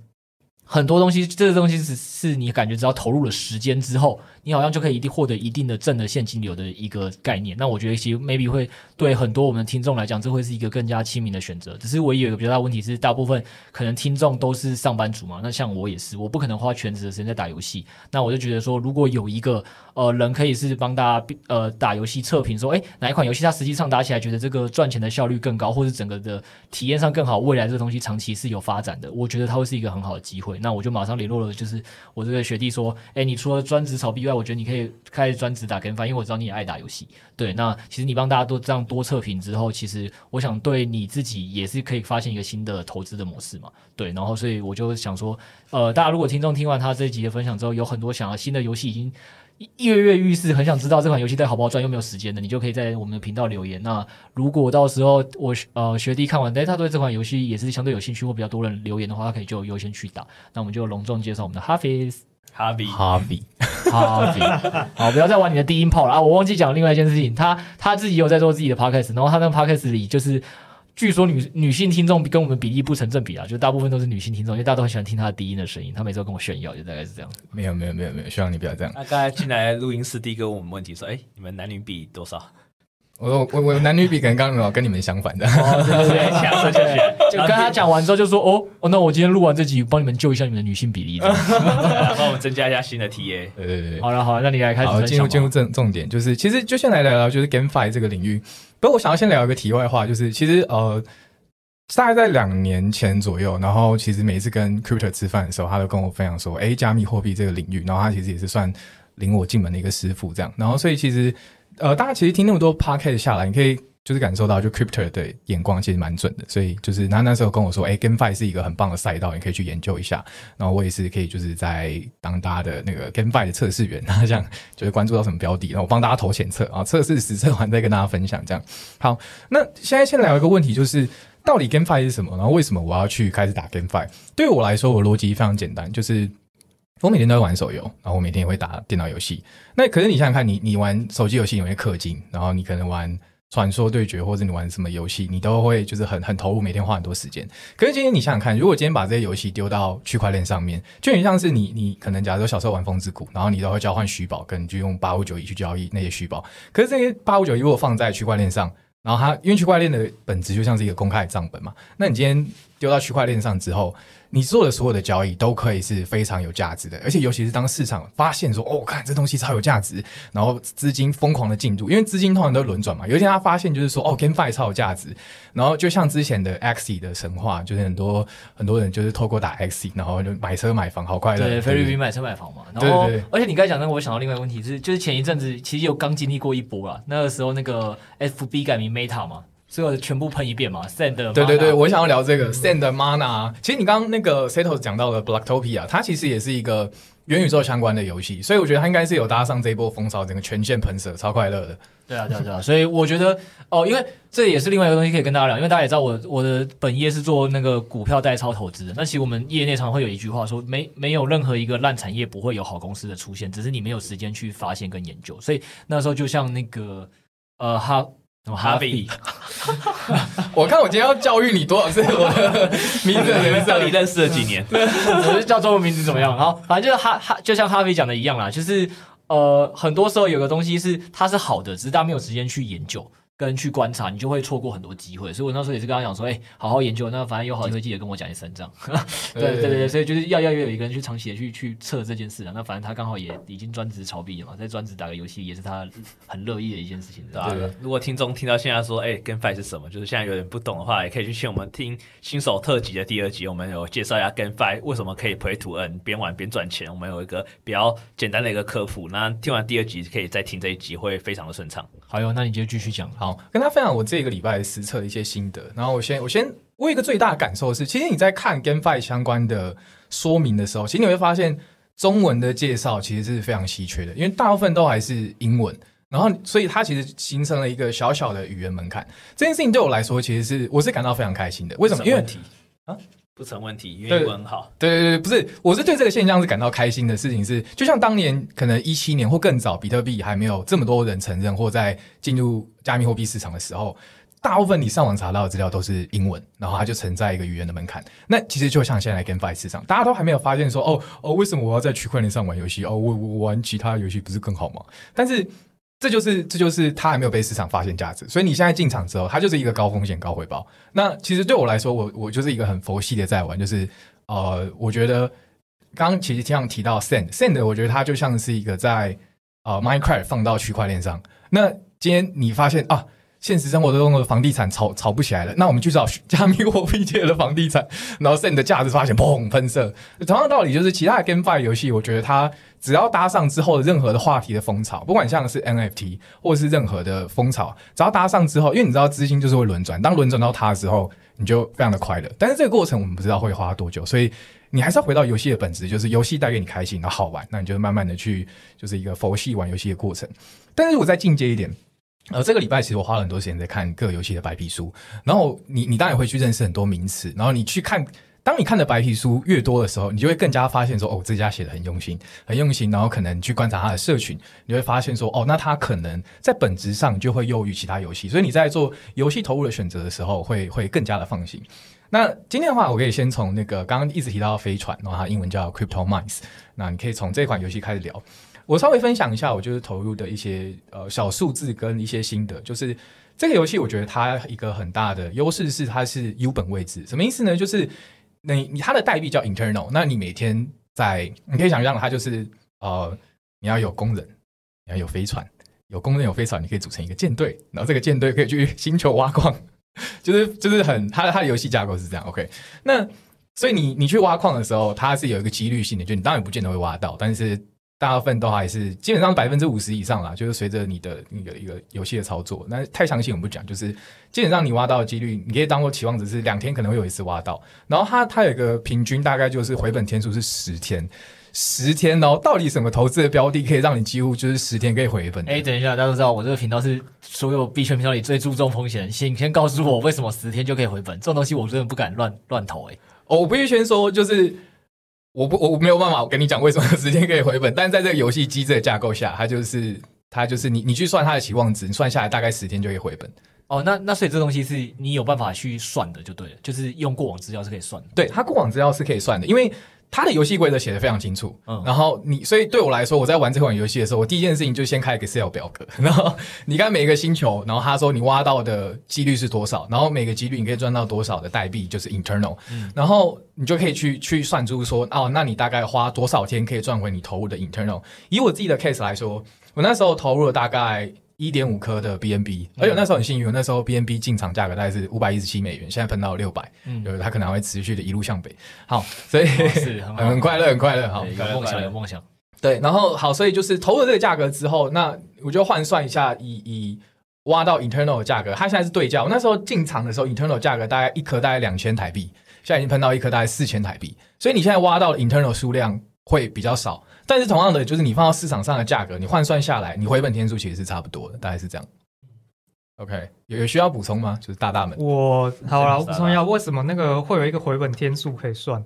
很多东西，这个东西是是你感觉只要投入了时间之后，你好像就可以一定获得一定的正的现金流的一个概念。那我觉得其实 maybe 会对很多我们的听众来讲，这会是一个更加亲民的选择。只是唯一有一个比较大问题是，大部分可能听众都是上班族嘛。那像我也是，我不可能花全职的时间在打游戏。那我就觉得说，如果有一个呃人可以是帮大家呃打游戏测评，说诶哪一款游戏它实际上打起来觉得这个赚钱的效率更高，或者整个的体验上更好，未来这个东西长期是有发展的，我觉得它会是一个很好的机会。那我就马上联络了，就是我这个学弟说，哎，你除了专职炒币外，我觉得你可以开始专职打 GameFi，因为我知道你也爱打游戏。对，那其实你帮大家都这样多测评之后，其实我想对你自己也是可以发现一个新的投资的模式嘛。对，然后所以我就想说，呃，大家如果听众听完他这一集的分享之后，有很多想要新的游戏已经。跃跃欲试，很想知道这款游戏在好不好赚，又没有时间的，你就可以在我们的频道留言。那如果到时候我呃学弟看完，哎，他对这款游戏也是相对有兴趣，或比较多人留言的话，他可以就优先去打。那我们就隆重介绍我们的 Hafiz，哈比，哈比，哈比。<laughs> 好，不要再玩你的低音炮了啊！我忘记讲另外一件事情，他他自己有在做自己的 podcast，然后他那个 podcast 里就是。据说女女性听众跟我们比例不成正比啊，就大部分都是女性听众，因为大家都很喜欢听她的低音的声音。她每次都跟我炫耀，就大概是这样。没有没有没有没有，希望你不要这样。那刚才进来录音室，第一个问我们问题说：“哎，你们男女比多少？”我我我男女比可能刚刚跟你们相反的。哦，对对对，强势就是。就跟他讲完之后就说：“哦哦，那我今天录完这集，帮你们救一下你们的女性比例，<laughs> 帮我们增加一下新的 TA。”对对对。好了好了，那你来开始。好，进入进入正重点，就是其实就先来聊聊就是 GameFi 这个领域。不过我想要先聊一个题外话，就是其实呃。大概在两年前左右，然后其实每一次跟 Crypto 吃饭的时候，他都跟我分享说：“哎，加密货币这个领域，然后他其实也是算领我进门的一个师傅，这样。然后所以其实，呃，大家其实听那么多 Podcast 下来，你可以就是感受到，就 Crypto 的眼光其实蛮准的。所以就是他那时候跟我说：“诶，GameFi 是一个很棒的赛道，你可以去研究一下。”然后我也是可以就是在当大家的那个 GameFi 的测试员，<laughs> 然后这样就是关注到什么标的，然后我帮大家投前测啊，测试实测完再跟大家分享这样。好，那现在先聊一个问题，就是。到底 GameFi 是什么？然后为什么我要去开始打 GameFi？对我来说，我逻辑非常简单，就是我每天都会玩手游，然后我每天也会打电脑游戏。那可是你想想看，你你玩手机游戏有些氪金，然后你可能玩传说对决或者你玩什么游戏，你都会就是很很投入，每天花很多时间。可是今天你想想看，如果今天把这些游戏丢到区块链上面，就很像是你你可能假如说小时候玩风之谷，然后你都会交换虚宝，可能就用八五九一去交易那些虚宝。可是这些八五九一如果放在区块链上，然后它，因为区块链的本质就像是一个公开的账本嘛，那你今天丢到区块链上之后。你做的所有的交易都可以是非常有价值的，而且尤其是当市场发现说，哦，看这东西超有价值，然后资金疯狂的进入，因为资金通常都轮转嘛。有一天他发现就是说，哦，GameFi 超有价值，然后就像之前的 Axie 的神话，就是很多很多人就是透过打 Axie，然后就买车买房，好快乐。对，菲律宾买车买房嘛。然后，对对对，而且你刚才讲那个，我想到另外一个问题是，就是前一阵子其实有刚经历过一波啦，那个时候那个 FB 改名 Meta 嘛。所有全部喷一遍嘛，send。对对对，我想要聊这个 send Mana。其实你刚刚那个 Setos 讲到的 Blocktopia，它其实也是一个元宇宙相关的游戏，所以我觉得它应该是有搭上这一波风潮，整个全线喷射，超快乐的。对啊，对啊，对啊。所以我觉得哦，因为这也是另外一个东西可以跟大家聊，因为大家也知道我我的本业是做那个股票代操投资的。那其实我们业内常会有一句话说，没没有任何一个烂产业不会有好公司的出现，只是你没有时间去发现跟研究。所以那时候就像那个呃哈。哈比，<laughs> 我看我今天要教育你多少次 <laughs> 我的名字？你们到底认识了几年？我是叫中文名字怎么样？然后反正就是哈哈，就像哈比讲的一样啦，就是呃，很多时候有个东西是它是好的，只是大家没有时间去研究。跟去观察，你就会错过很多机会。所以我那时候也是跟他讲说，哎、欸，好好研究。那反正有好机会，记得跟我讲一声，这样。<laughs> 对对对对，所以就是要要有一个人去长期的去去测这件事啊。那反正他刚好也已经专职炒币了嘛，在专职打个游戏也是他很乐意的一件事情，对。如果听众听到现在说，哎、欸，GameFi 是什么？就是现在有点不懂的话，也可以去听我们听新手特辑的第二集，我们有介绍一下 GameFi 为什么可以 Play to Earn，边玩边赚钱。我们有一个比较简单的一个科普。那听完第二集可以再听这一集，会非常的顺畅。好哟，那你就继续讲。好，跟他分享我。这个礼拜实测的一些心得，然后我先我先我有一个最大的感受是，其实你在看 GameFi 相关的说明的时候，其实你会发现中文的介绍其实是非常稀缺的，因为大部分都还是英文，然后所以它其实形成了一个小小的语言门槛。这件事情对我来说，其实是我是感到非常开心的。为什么？因为啊。不成问题，因为英文很好。对对对，不是，我是对这个现象是感到开心的事情是，就像当年可能一七年或更早，比特币还没有这么多人承认或在进入加密货币市场的时候，大部分你上网查到的资料都是英文，然后它就存在一个语言的门槛。那其实就像现在 GameFi 市场，大家都还没有发现说，哦哦，为什么我要在区块链上玩游戏？哦，我我玩其他游戏不是更好吗？但是。这就是这就是它还没有被市场发现价值，所以你现在进场之后，它就是一个高风险高回报。那其实对我来说，我我就是一个很佛系的在玩，就是呃，我觉得刚刚其实经常提到 send send，我觉得它就像是一个在呃 Minecraft 放到区块链上。那今天你发现啊。现实生活中的房地产炒炒不起来了，那我们去找加密货币界的房地产，然后 Sand 的价值发现砰喷射。同样道理，就是其他的 GameFi 游戏，我觉得它只要搭上之后的任何的话题的风潮，不管像是 NFT 或是任何的风潮，只要搭上之后，因为你知道资金就是会轮转，当轮转到它的时候，你就非常的快乐。但是这个过程我们不知道会花多久，所以你还是要回到游戏的本质，就是游戏带给你开心然后好玩，那你就慢慢的去就是一个佛系玩游戏的过程。但是如果再进阶一点。呃，这个礼拜其实我花了很多时间在看各个游戏的白皮书，然后你你当然也会去认识很多名词，然后你去看，当你看的白皮书越多的时候，你就会更加发现说，哦，这家写的很用心，很用心，然后可能去观察他的社群，你会发现说，哦，那他可能在本质上就会优于其他游戏，所以你在做游戏投入的选择的时候会，会更加的放心。那今天的话，我可以先从那个刚刚一直提到的飞船，然后它英文叫 Crypto Mines，那你可以从这款游戏开始聊。我稍微分享一下，我就是投入的一些呃小数字跟一些心得。就是这个游戏，我觉得它一个很大的优势是它是 U 本位置，什么意思呢？就是你你它的代币叫 Internal，那你每天在你可以想象它就是呃你要有工人，你要有飞船，有工人有飞船，你可以组成一个舰队，然后这个舰队可以去星球挖矿，<laughs> 就是就是很它的它的游戏架构是这样。OK，那所以你你去挖矿的时候，它是有一个几率性的，就你当然不见得会挖到，但是。大部分都还是基本上百分之五十以上啦，就是随着你的那个一个游戏的操作。那太详细我们不讲，就是基本上你挖到的几率，你可以当做期望值是两天可能会有一次挖到。然后它它有一个平均大概就是回本天数是十天，十天哦。到底什么投资的标的可以让你几乎就是十天可以回本？哎，等一下，大家都知道我这个频道是所有币圈频道里最注重风险。请先告诉我为什么十天就可以回本？这种东西我真的不敢乱乱投哎、哦。我必须先说就是。我不，我没有办法跟你讲为什么时间可以回本，但是在这个游戏机制的架构下，它就是它就是你你去算它的期望值，你算下来大概十天就可以回本。哦，那那所以这东西是你有办法去算的，就对了，就是用过往资料是可以算的。对，它过往资料是可以算的，因为。它的游戏规则写的非常清楚，嗯，然后你，所以对我来说，我在玩这款游戏的时候，我第一件事情就先开一个 Excel 表格，<laughs> 然后你看每一个星球，然后他说你挖到的几率是多少，然后每个几率你可以赚到多少的代币，就是 internal，嗯，然后你就可以去去算出说，哦，那你大概花多少天可以赚回你投入的 internal。以我自己的 case 来说，我那时候投入了大概。一点五颗的 BNB，而且那时候很幸运，那时候 BNB 进场价格大概是五百一十七美元，现在喷到六百，嗯，就是它可能还会持续的一路向北。好，所以、哦、是很，<laughs> 很快乐，很快乐，好，有梦想，有梦想。对，然后好，所以就是投了这个价格之后，那我就换算一下，以以挖到 internal 的价格，它现在是对价。我那时候进场的时候，internal 价格大概一颗大概两千台币，现在已经喷到一颗大概四千台币。所以你现在挖到的 internal 数量会比较少，但是同样的，就是你放到市场上的价格，你换算下来，你回本天数其实是差不多的，大概是这样。OK，有有需要补充吗？就是大大们，我好了，我补充一下，为什么那个会有一个回本天数可以算？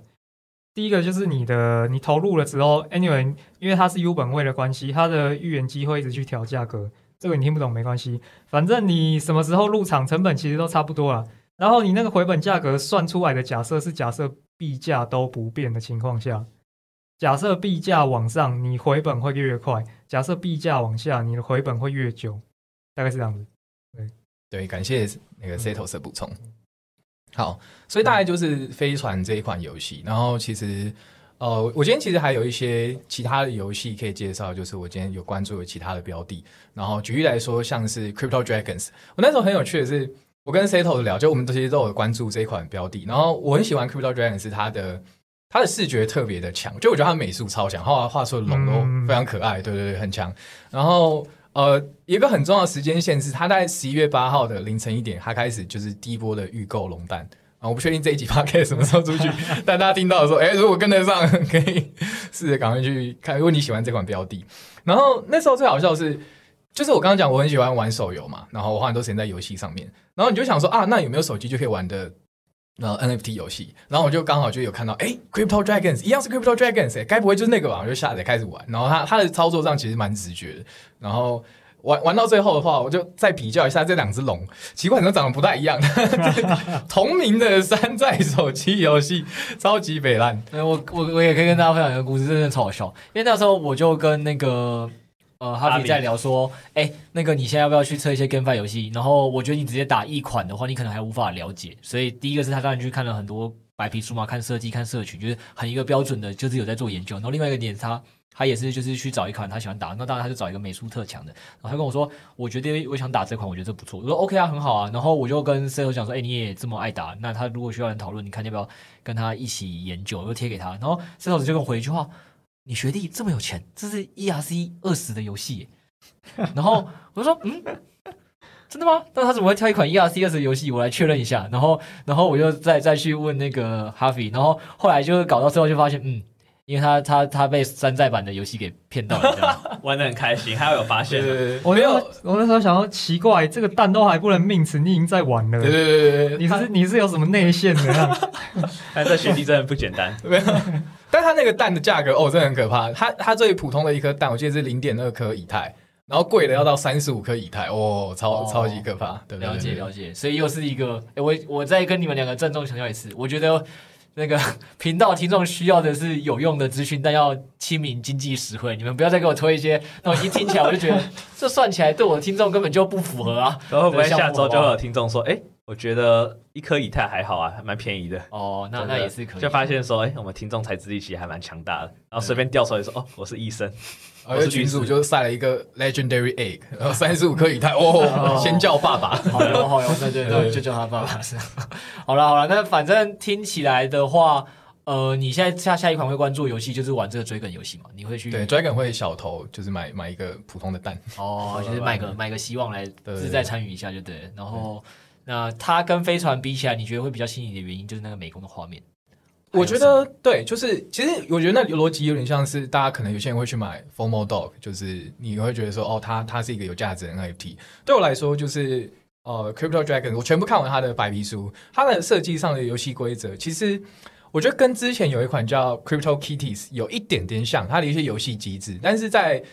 第一个就是你的你投入了之后，anyway，因为它是 U 本位的关系，它的预言机会一直去调价格。这个你听不懂没关系，反正你什么时候入场，成本其实都差不多了。然后你那个回本价格算出来的假设是假设币价都不变的情况下，假设币价往上，你回本会越快；假设币价往下，你的回本会越久，大概是这样子。对对，感谢那个 Setos 的补充。好，所以大概就是飞船这一款游戏，然后其实。呃，我今天其实还有一些其他的游戏可以介绍，就是我今天有关注的其他的标的。然后举例来说，像是 Crypto Dragons，我那时候很有趣的是，我跟 Seto 聊，就我们这些都有关注这一款标的。然后我很喜欢 Crypto Dragons，它的它的视觉特别的强，就我觉得他美术超强，画画出的龙都非常可爱，对对对，很强。然后呃，一个很重要的时间线是，他在十一月八号的凌晨一点，他开始就是第一波的预购龙蛋。啊，我不确定这一集 podcast 什么时候出去，<laughs> 但大家听到的时候，哎、欸，如果跟得上，可以 <laughs> 试着赶快去看。如果你喜欢这款标的，然后那时候最好笑的是，就是我刚刚讲我很喜欢玩手游嘛，然后我花很多时间在游戏上面，然后你就想说啊，那有没有手机就可以玩的呃 NFT 游戏？然后我就刚好就有看到，哎、，Crypto Dragons 一样是 Crypto Dragons，哎、该不会就是那个吧？我就下载开始玩，然后它它的操作上其实蛮直觉的，然后。玩玩到最后的话，我就再比较一下这两只龙，奇怪，怎么长得不太一样？<laughs> 同名的山寨手机游戏，超级北烂。我我我也可以跟大家分享一个故事，真的超好笑。因为那时候我就跟那个呃哈比在聊说，哎、欸，那个你现在要不要去测一些 GameFi 游戏？然后我觉得你直接打一款的话，你可能还无法了解。所以第一个是他当然去看了很多白皮书嘛，看设计、看社群，就是很一个标准的，就是有在做研究。然后另外一个点是他。他也是，就是去找一款他喜欢打，那当然他就找一个美术特强的。然后他跟我说，我觉得我想打这款，我觉得这不错。我说 OK 啊，很好啊。然后我就跟 CEO 讲说，哎、欸，你也这么爱打，那他如果需要人讨论，你看要不要跟他一起研究？我就贴给他。然后 <laughs> CEO 就跟我回一句话：你学弟这么有钱，这是 ERC 二十的游戏。然后我就说，嗯，真的吗？那他怎么会挑一款 ERC 二十的游戏？我来确认一下。然后，然后我就再再去问那个哈维。然后后来就搞到最后就发现，嗯。因为他他他被山寨版的游戏给骗到了，<laughs> 玩的很开心，还有发现。对对对，我没有，我那时候想说奇怪，这个蛋都还不能命名，你已经在玩了。对对对对，你是你是有什么内线的？<laughs> 但，这学弟真的不简单。<laughs> 没有，但他那个蛋的价格哦，真的很可怕。他他最普通的一颗蛋，我记得是零点二颗以太，然后贵的要到三十五颗以太，哦，超超级可怕。对，了解了解，所以又是一个，哎，我我再跟你们两个郑重强调一次，我觉得。那个 <laughs> 频道听众需要的是有用的资讯，但要亲民、经济、实惠。你们不要再给我推一些，那我一听起来我就觉得这算起来对我的听众根本就不符合啊。然后会不会下周就会有听众说，哎，我觉得一颗以太还好啊，还蛮便宜的。哦，那那也是可以。就发现说，哎，我们听众才智力其实还蛮强大的。然后随便调出来说，哦，我是医生。我是群主就晒了一个 Legendary Egg，然后三十五颗以太，哦，<laughs> 先叫爸爸，好哟 <laughs> 好哟，对对对，就叫他爸爸是。好了好了，那反正听起来的话，呃，你现在下下一款会关注游戏就是玩这个追梗游戏嘛？你会去对追梗会小投，就是买买一个普通的蛋哦，就是买个买个希望来自在参与一下就对。然后那它跟飞船比起来，你觉得会比较吸引你的原因就是那个美工的画面。我觉得对，就是其实我觉得那逻辑有点像是大家可能有些人会去买 Formo Dog，就是你会觉得说哦，它它是一个有价值的 NFT。对我来说，就是呃，Crypto Dragon，我全部看完它的白皮书，它的设计上的游戏规则，其实我觉得跟之前有一款叫 Crypto Kitties 有一点点像，它的一些游戏机制，但是在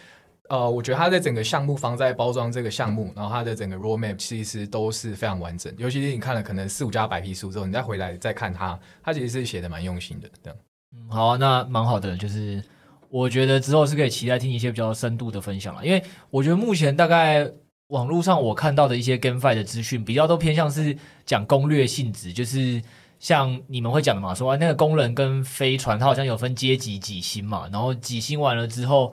呃，我觉得它在整个项目方在包装这个项目，然后它的整个 roadmap 其实都是非常完整。尤其是你看了可能四五家白皮书之后，你再回来再看它，它其实是写的蛮用心的。这样，嗯，好啊，那蛮好的。就是我觉得之后是可以期待听一些比较深度的分享了，因为我觉得目前大概网络上我看到的一些 GameFi 的资讯，比较都偏向是讲攻略性质，就是像你们会讲的嘛，说那个工人跟飞船，它好像有分阶级几星嘛，然后几星完了之后。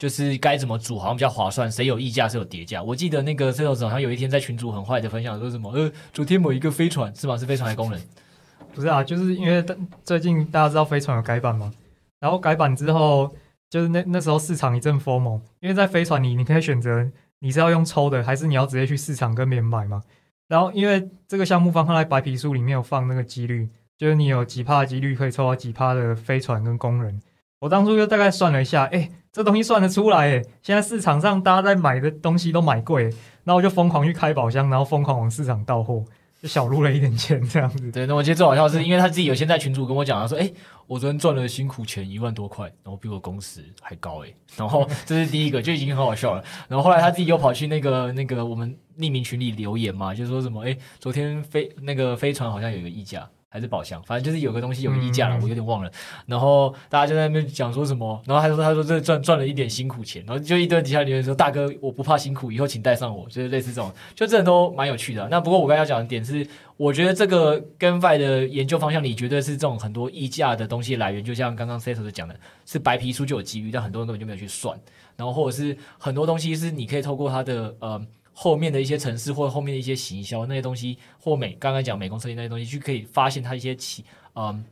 就是该怎么组好像比较划算，谁有溢价，谁有跌价。我记得那个 Sales 好像有一天在群组很坏的分享说什么，呃，昨天某一个飞船是吗？是飞船的工人？<laughs> 不是啊，就是因为最近大家知道飞船有改版嘛，然后改版之后，就是那那时候市场一阵疯魔，因为在飞船里你可以选择你是要用抽的，还是你要直接去市场跟别人买嘛？然后因为这个项目方放在白皮书里面有放那个几率，就是你有几趴几率可以抽到几趴的飞船跟工人。我当初就大概算了一下，哎，这东西算得出来，哎，现在市场上大家在买的东西都买贵，然后我就疯狂去开宝箱，然后疯狂往市场倒货。就小撸了一点钱这样子，对。那我觉得最好笑是因为他自己有先在群主跟我讲，他说：“哎、我昨天赚了辛苦钱一万多块，然后比我工时还高哎、<laughs> ”然后这是第一个，就已经很好笑了。然后后来他自己又跑去那个那个我们匿名群里留言嘛，就说什么：“哎、昨天飞那个飞船好像有一个溢价。”还是宝箱，反正就是有个东西有个溢价了，我有点忘了。然后大家就在那边讲说什么，然后他说他说这赚赚了一点辛苦钱，然后就一堆底下留言说大哥我不怕辛苦，以后请带上我，就是类似这种，就这都蛮有趣的。那不过我刚才要讲的点是，我觉得这个 GameFi 的研究方向里绝对是这种很多溢价的东西来源，就像刚刚 Setos 讲的，是白皮书就有机遇，但很多人根本就没有去算。然后或者是很多东西是你可以透过它的呃。后面的一些城市或者后面的一些行销那些东西，或美刚刚讲美工设计那些东西，就可以发现它一些起嗯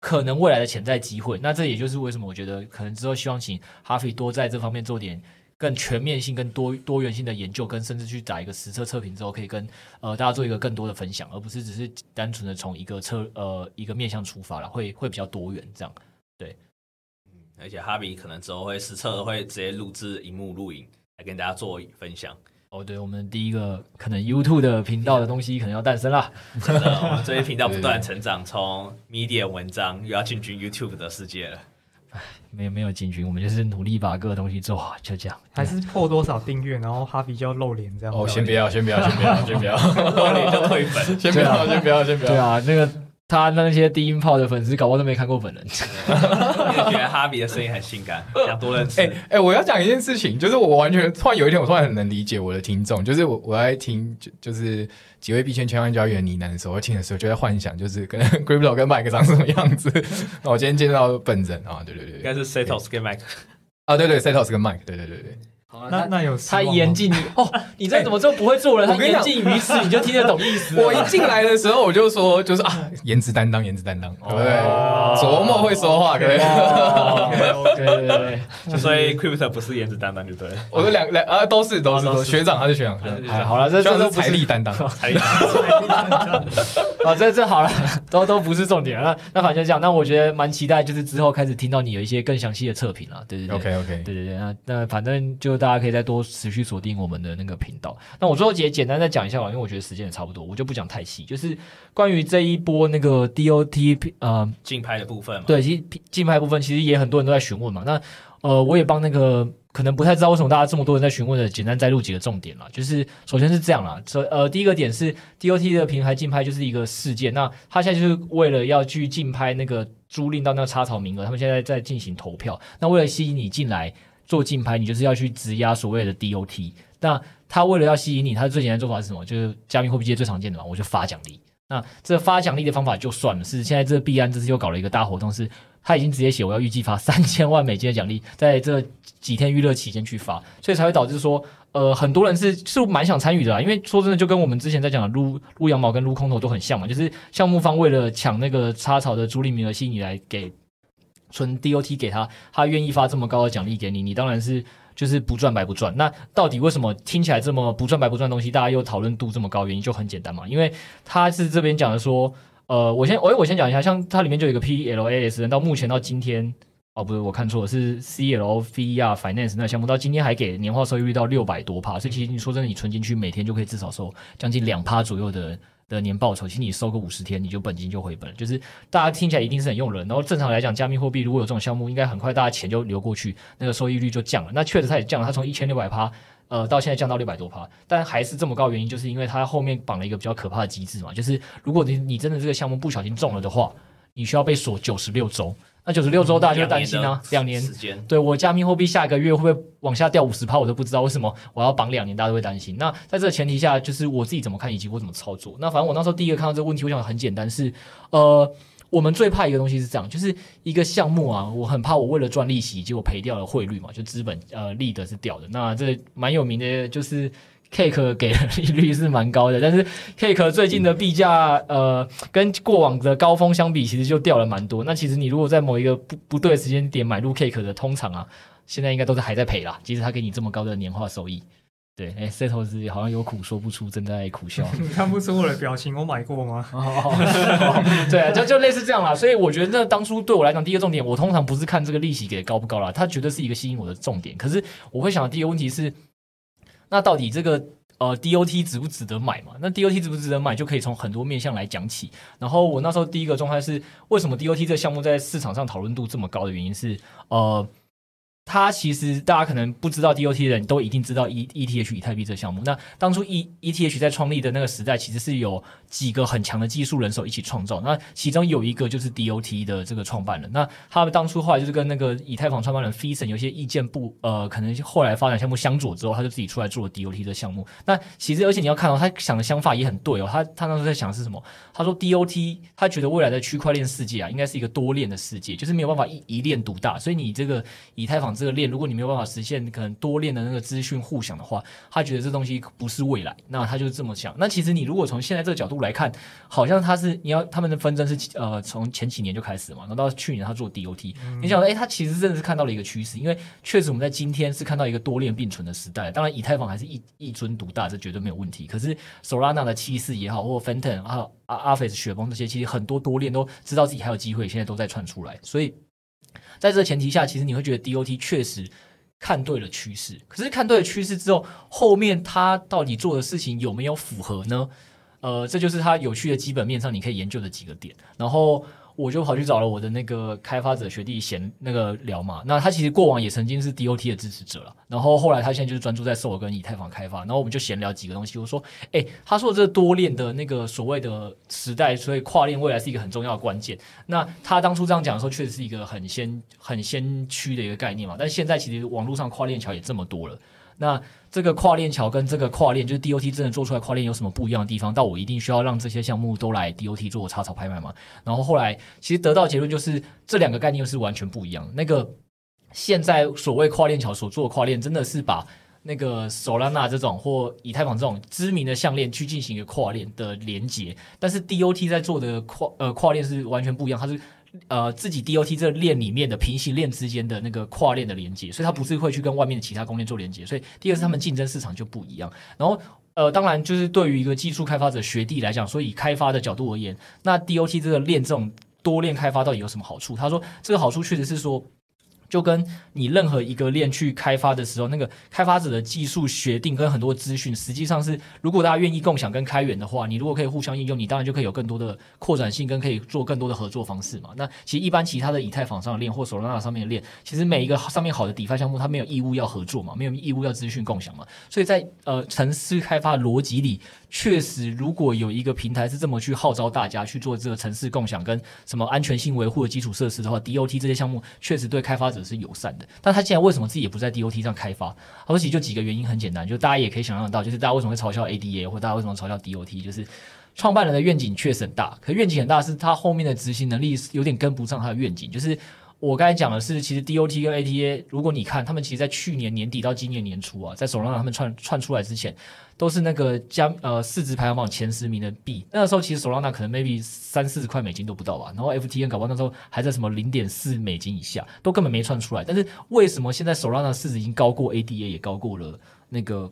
可能未来的潜在机会。那这也就是为什么我觉得可能之后希望请哈菲多在这方面做点更全面性、更多多元性的研究，跟甚至去打一个实测测评之后，可以跟呃大家做一个更多的分享，而不是只是单纯的从一个测呃一个面向出发了，会会比较多元这样。对，嗯，而且哈比可能之后会实测会直接录制荧幕录影来跟大家做分享。哦，对，我们第一个可能 YouTube 的频道的东西可能要诞生了。<laughs> 真的，我们这些频道不断成长，从 Medium 文章又要进军 YouTube 的世界了。唉，没有没有进军，我们就是努力把各个东西做好，就这样。还是破多少订阅，然后哈比就要露脸这样。哦，先不要，先不要，先不要，先不要，<laughs> 露脸就退粉。<laughs> 先不要，先不要，先不要。对啊，那个。他那些低音炮的粉丝，搞不好都没看过本人。觉得哈比的声音很性感，想多认识。<laughs> 哎哎、欸欸，我要讲一件事情，就是我完全突然有一天，我突然很能理解我的听众，就是我我在听就就是几位币圈千万交易员呢喃的时候，我听的时候就在幻想，就是跟 <laughs> Crypto 跟 Mike 长什么样子。那 <laughs> 我今天见到本人啊，对对对，应该是 Setos 跟 Mike 啊，对对 Setos 跟 Mike，对对对对。好那那有他言尽于哦，你这怎么这么不会做人？他言尽于此，你就听得懂意思。<laughs> 我一进来的时候我就说，就是啊，<laughs> 颜值担当，颜值担当，对不对？琢磨会说话，对对对对。<laughs> 所以 Crypto 不是颜值担当，就对。我们两两啊，都是都是学长，他是学长。好了，这这是财力担当，财力担当。啊，这这好了，都都不是重点。那那反正就这样。那我觉得蛮期待，就是之后开始听到你有一些更详细的测评了。对对对，OK OK，对对对。那那反正就。大家可以再多持续锁定我们的那个频道。那我最后也简单再讲一下吧，因为我觉得时间也差不多，我就不讲太细。就是关于这一波那个 DOT 呃竞拍的部分嘛，对，其实竞拍部分其实也很多人都在询问嘛。那呃，我也帮那个可能不太知道为什么大家这么多人在询问的，简单再录几个重点啦。就是首先是这样啦，这呃第一个点是 DOT 的平台竞拍就是一个事件，那他现在就是为了要去竞拍那个租赁到那个插槽名额，他们现在在进行投票。那为了吸引你进来。做竞拍，你就是要去质押所谓的 DOT。那他为了要吸引你，他最简单做法是什么？就是加密货币界最常见的嘛，我就发奖励。那这发奖励的方法就算了，是现在这币安这次又搞了一个大活动，是他已经直接写我要预计发三千万美金的奖励，在这几天预热期间去发，所以才会导致说，呃，很多人是是蛮想参与的啦。因为说真的，就跟我们之前在讲的撸撸羊毛跟撸空头都很像嘛，就是项目方为了抢那个插槽的租赁名额，吸引你来给。存 DOT 给他，他愿意发这么高的奖励给你，你当然是就是不赚白不赚。那到底为什么听起来这么不赚白不赚东西，大家又讨论度这么高？原因就很简单嘛，因为他是这边讲的说，呃，我先我我先讲一下，像它里面就有一个 PLAS，到目前到今天，哦，不是我看错了，是 CLVR Finance 那项目到今天还给年化收益率到六百多趴，所以其实你说真的，你存进去每天就可以至少收将近两趴左右的。的年报酬，其实你收个五十天，你就本金就回本了。就是大家听起来一定是很诱人，然后正常来讲，加密货币如果有这种项目，应该很快大家钱就流过去，那个收益率就降了。那确实它也降了，它从一千六百趴，呃，到现在降到六百多趴，但还是这么高，原因就是因为它后面绑了一个比较可怕的机制嘛，就是如果你你真的这个项目不小心中了的话，你需要被锁九十六周。那九十六周大家就担心啊，两年，时间对我加密货币下一个月会不会往下掉五十趴，我都不知道为什么我要绑两年，大家都会担心。那在这个前提下，就是我自己怎么看以及我怎么操作。那反正我那时候第一个看到这个问题，我想很简单是，呃，我们最怕一个东西是这样，就是一个项目啊，我很怕我为了赚利息，结果赔掉了汇率嘛，就资本呃利得是掉的。那这蛮有名的，就是。Cake 给的利率是蛮高的，但是 Cake 最近的币价，呃，跟过往的高峰相比，其实就掉了蛮多。那其实你如果在某一个不不对的时间点买入 Cake 的，通常啊，现在应该都是还在赔啦。即使他给你这么高的年化收益，对，哎，Setos 好像有苦说不出，正在苦笑。你 <laughs> 看不出我的表情，我买过吗？<laughs> 对啊，就就类似这样啦。所以我觉得，那当初对我来讲，第一个重点，我通常不是看这个利息给高不高啦，它绝对是一个吸引我的重点。可是我会想的第一个问题是，那到底这个呃 DOT 值不值得买嘛？那 DOT 值不值得买，就可以从很多面向来讲起。然后我那时候第一个状态是，为什么 DOT 这个项目在市场上讨论度这么高的原因是，呃。它其实大家可能不知道 DOT 的人都一定知道 E ETH 以太币这个项目。那当初 E ETH 在创立的那个时代，其实是有几个很强的技术人手一起创造。那其中有一个就是 DOT 的这个创办人。那他们当初后来就是跟那个以太坊创办人 Phison 有些意见不呃，可能后来发展项目相左之后，他就自己出来做了 DOT 的项目。那其实而且你要看到、他想的想法也很对哦。他他当时在想是什么？他说 DOT 他觉得未来的区块链世界啊，应该是一个多链的世界，就是没有办法一一链独大。所以你这个以太坊这个链，如果你没有办法实现可能多链的那个资讯互享的话，他觉得这东西不是未来，那他就这么想。那其实你如果从现在这个角度来看，好像他是你要他们的纷争是呃从前几年就开始嘛，然后到去年他做 DOT，嗯、你想说，哎，他其实真的是看到了一个趋势，因为确实我们在今天是看到一个多链并存的时代。当然，以太坊还是一一尊独大，这绝对没有问题。可是 Solana 的气势也好，或 Fantom 啊阿 Arphas 雪崩这些，其实很多多链都知道自己还有机会，现在都在窜出来，所以。在这前提下，其实你会觉得 DOT 确实看对了趋势。可是看对了趋势之后，后面他到底做的事情有没有符合呢？呃，这就是他有趣的基本面上你可以研究的几个点。然后。我就跑去找了我的那个开发者学弟闲那个聊嘛，那他其实过往也曾经是 DOT 的支持者了，然后后来他现在就是专注在 Sol 跟以太坊开发，然后我们就闲聊几个东西。我说，哎，他说这多链的那个所谓的时代，所以跨链未来是一个很重要的关键。那他当初这样讲的时候，确实是一个很先很先驱的一个概念嘛。但现在其实网络上跨链桥也这么多了。那这个跨链桥跟这个跨链，就是 DOT 真的做出来跨链有什么不一样的地方？到我一定需要让这些项目都来 DOT 做插槽拍卖吗？然后后来其实得到结论就是这两个概念是完全不一样。那个现在所谓跨链桥所做的跨链，真的是把那个 Solana 这种或以太坊这种知名的项链去进行一个跨链的连接，但是 DOT 在做的跨呃跨链是完全不一样，它是。呃，自己 DOT 这个链里面的平行链之间的那个跨链的连接，所以它不是会去跟外面的其他公链做连接，所以第二是他们竞争市场就不一样。然后呃，当然就是对于一个技术开发者学弟来讲，所以开发的角度而言，那 DOT 这个链这种多链开发到底有什么好处？他说这个好处确实是说。就跟你任何一个链去开发的时候，那个开发者的技术决定跟很多资讯，实际上是如果大家愿意共享跟开源的话，你如果可以互相应用，你当然就可以有更多的扩展性跟可以做更多的合作方式嘛。那其实一般其他的以太坊上的链或 Solana 上面的链，其实每一个上面好的 DeFi 项目，它没有义务要合作嘛，没有义务要资讯共享嘛。所以在呃程式开发逻辑里，确实如果有一个平台是这么去号召大家去做这个城市共享跟什么安全性维护的基础设施的话，DOT 这些项目确实对开发者。是友善的，但他现在为什么自己也不在 DOT 上开发？他说其实就几个原因，很简单，就大家也可以想象到，就是大家为什么会嘲笑 ADA，或大家为什么嘲笑 DOT，就是创办人的愿景确实很大，可愿景很大，是他后面的执行能力有点跟不上他的愿景，就是。我刚才讲的是，其实 DOT 跟 ADA，如果你看他们，其实，在去年年底到今年年初啊，在 Solana 他们串串出来之前，都是那个加呃市值排行榜前十名的币。那个时候其实 Solana 可能 maybe 三四十块美金都不到吧，然后 FTN 搞不好那时候还在什么零点四美金以下，都根本没串出来。但是为什么现在 Solana 市值已经高过 ADA，也高过了那个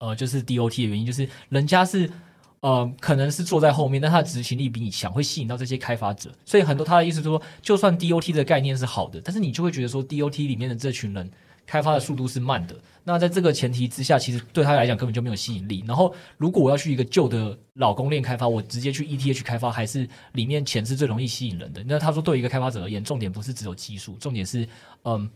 呃就是 DOT 的原因，就是人家是。呃，可能是坐在后面，但他的执行力比你强，会吸引到这些开发者。所以很多他的意思是说，就算 DOT 的概念是好的，但是你就会觉得说，DOT 里面的这群人开发的速度是慢的。那在这个前提之下，其实对他来讲根本就没有吸引力。然后，如果我要去一个旧的老公链开发，我直接去 ETH 开发，还是里面钱是最容易吸引人的。那他说，对一个开发者而言，重点不是只有技术，重点是，嗯。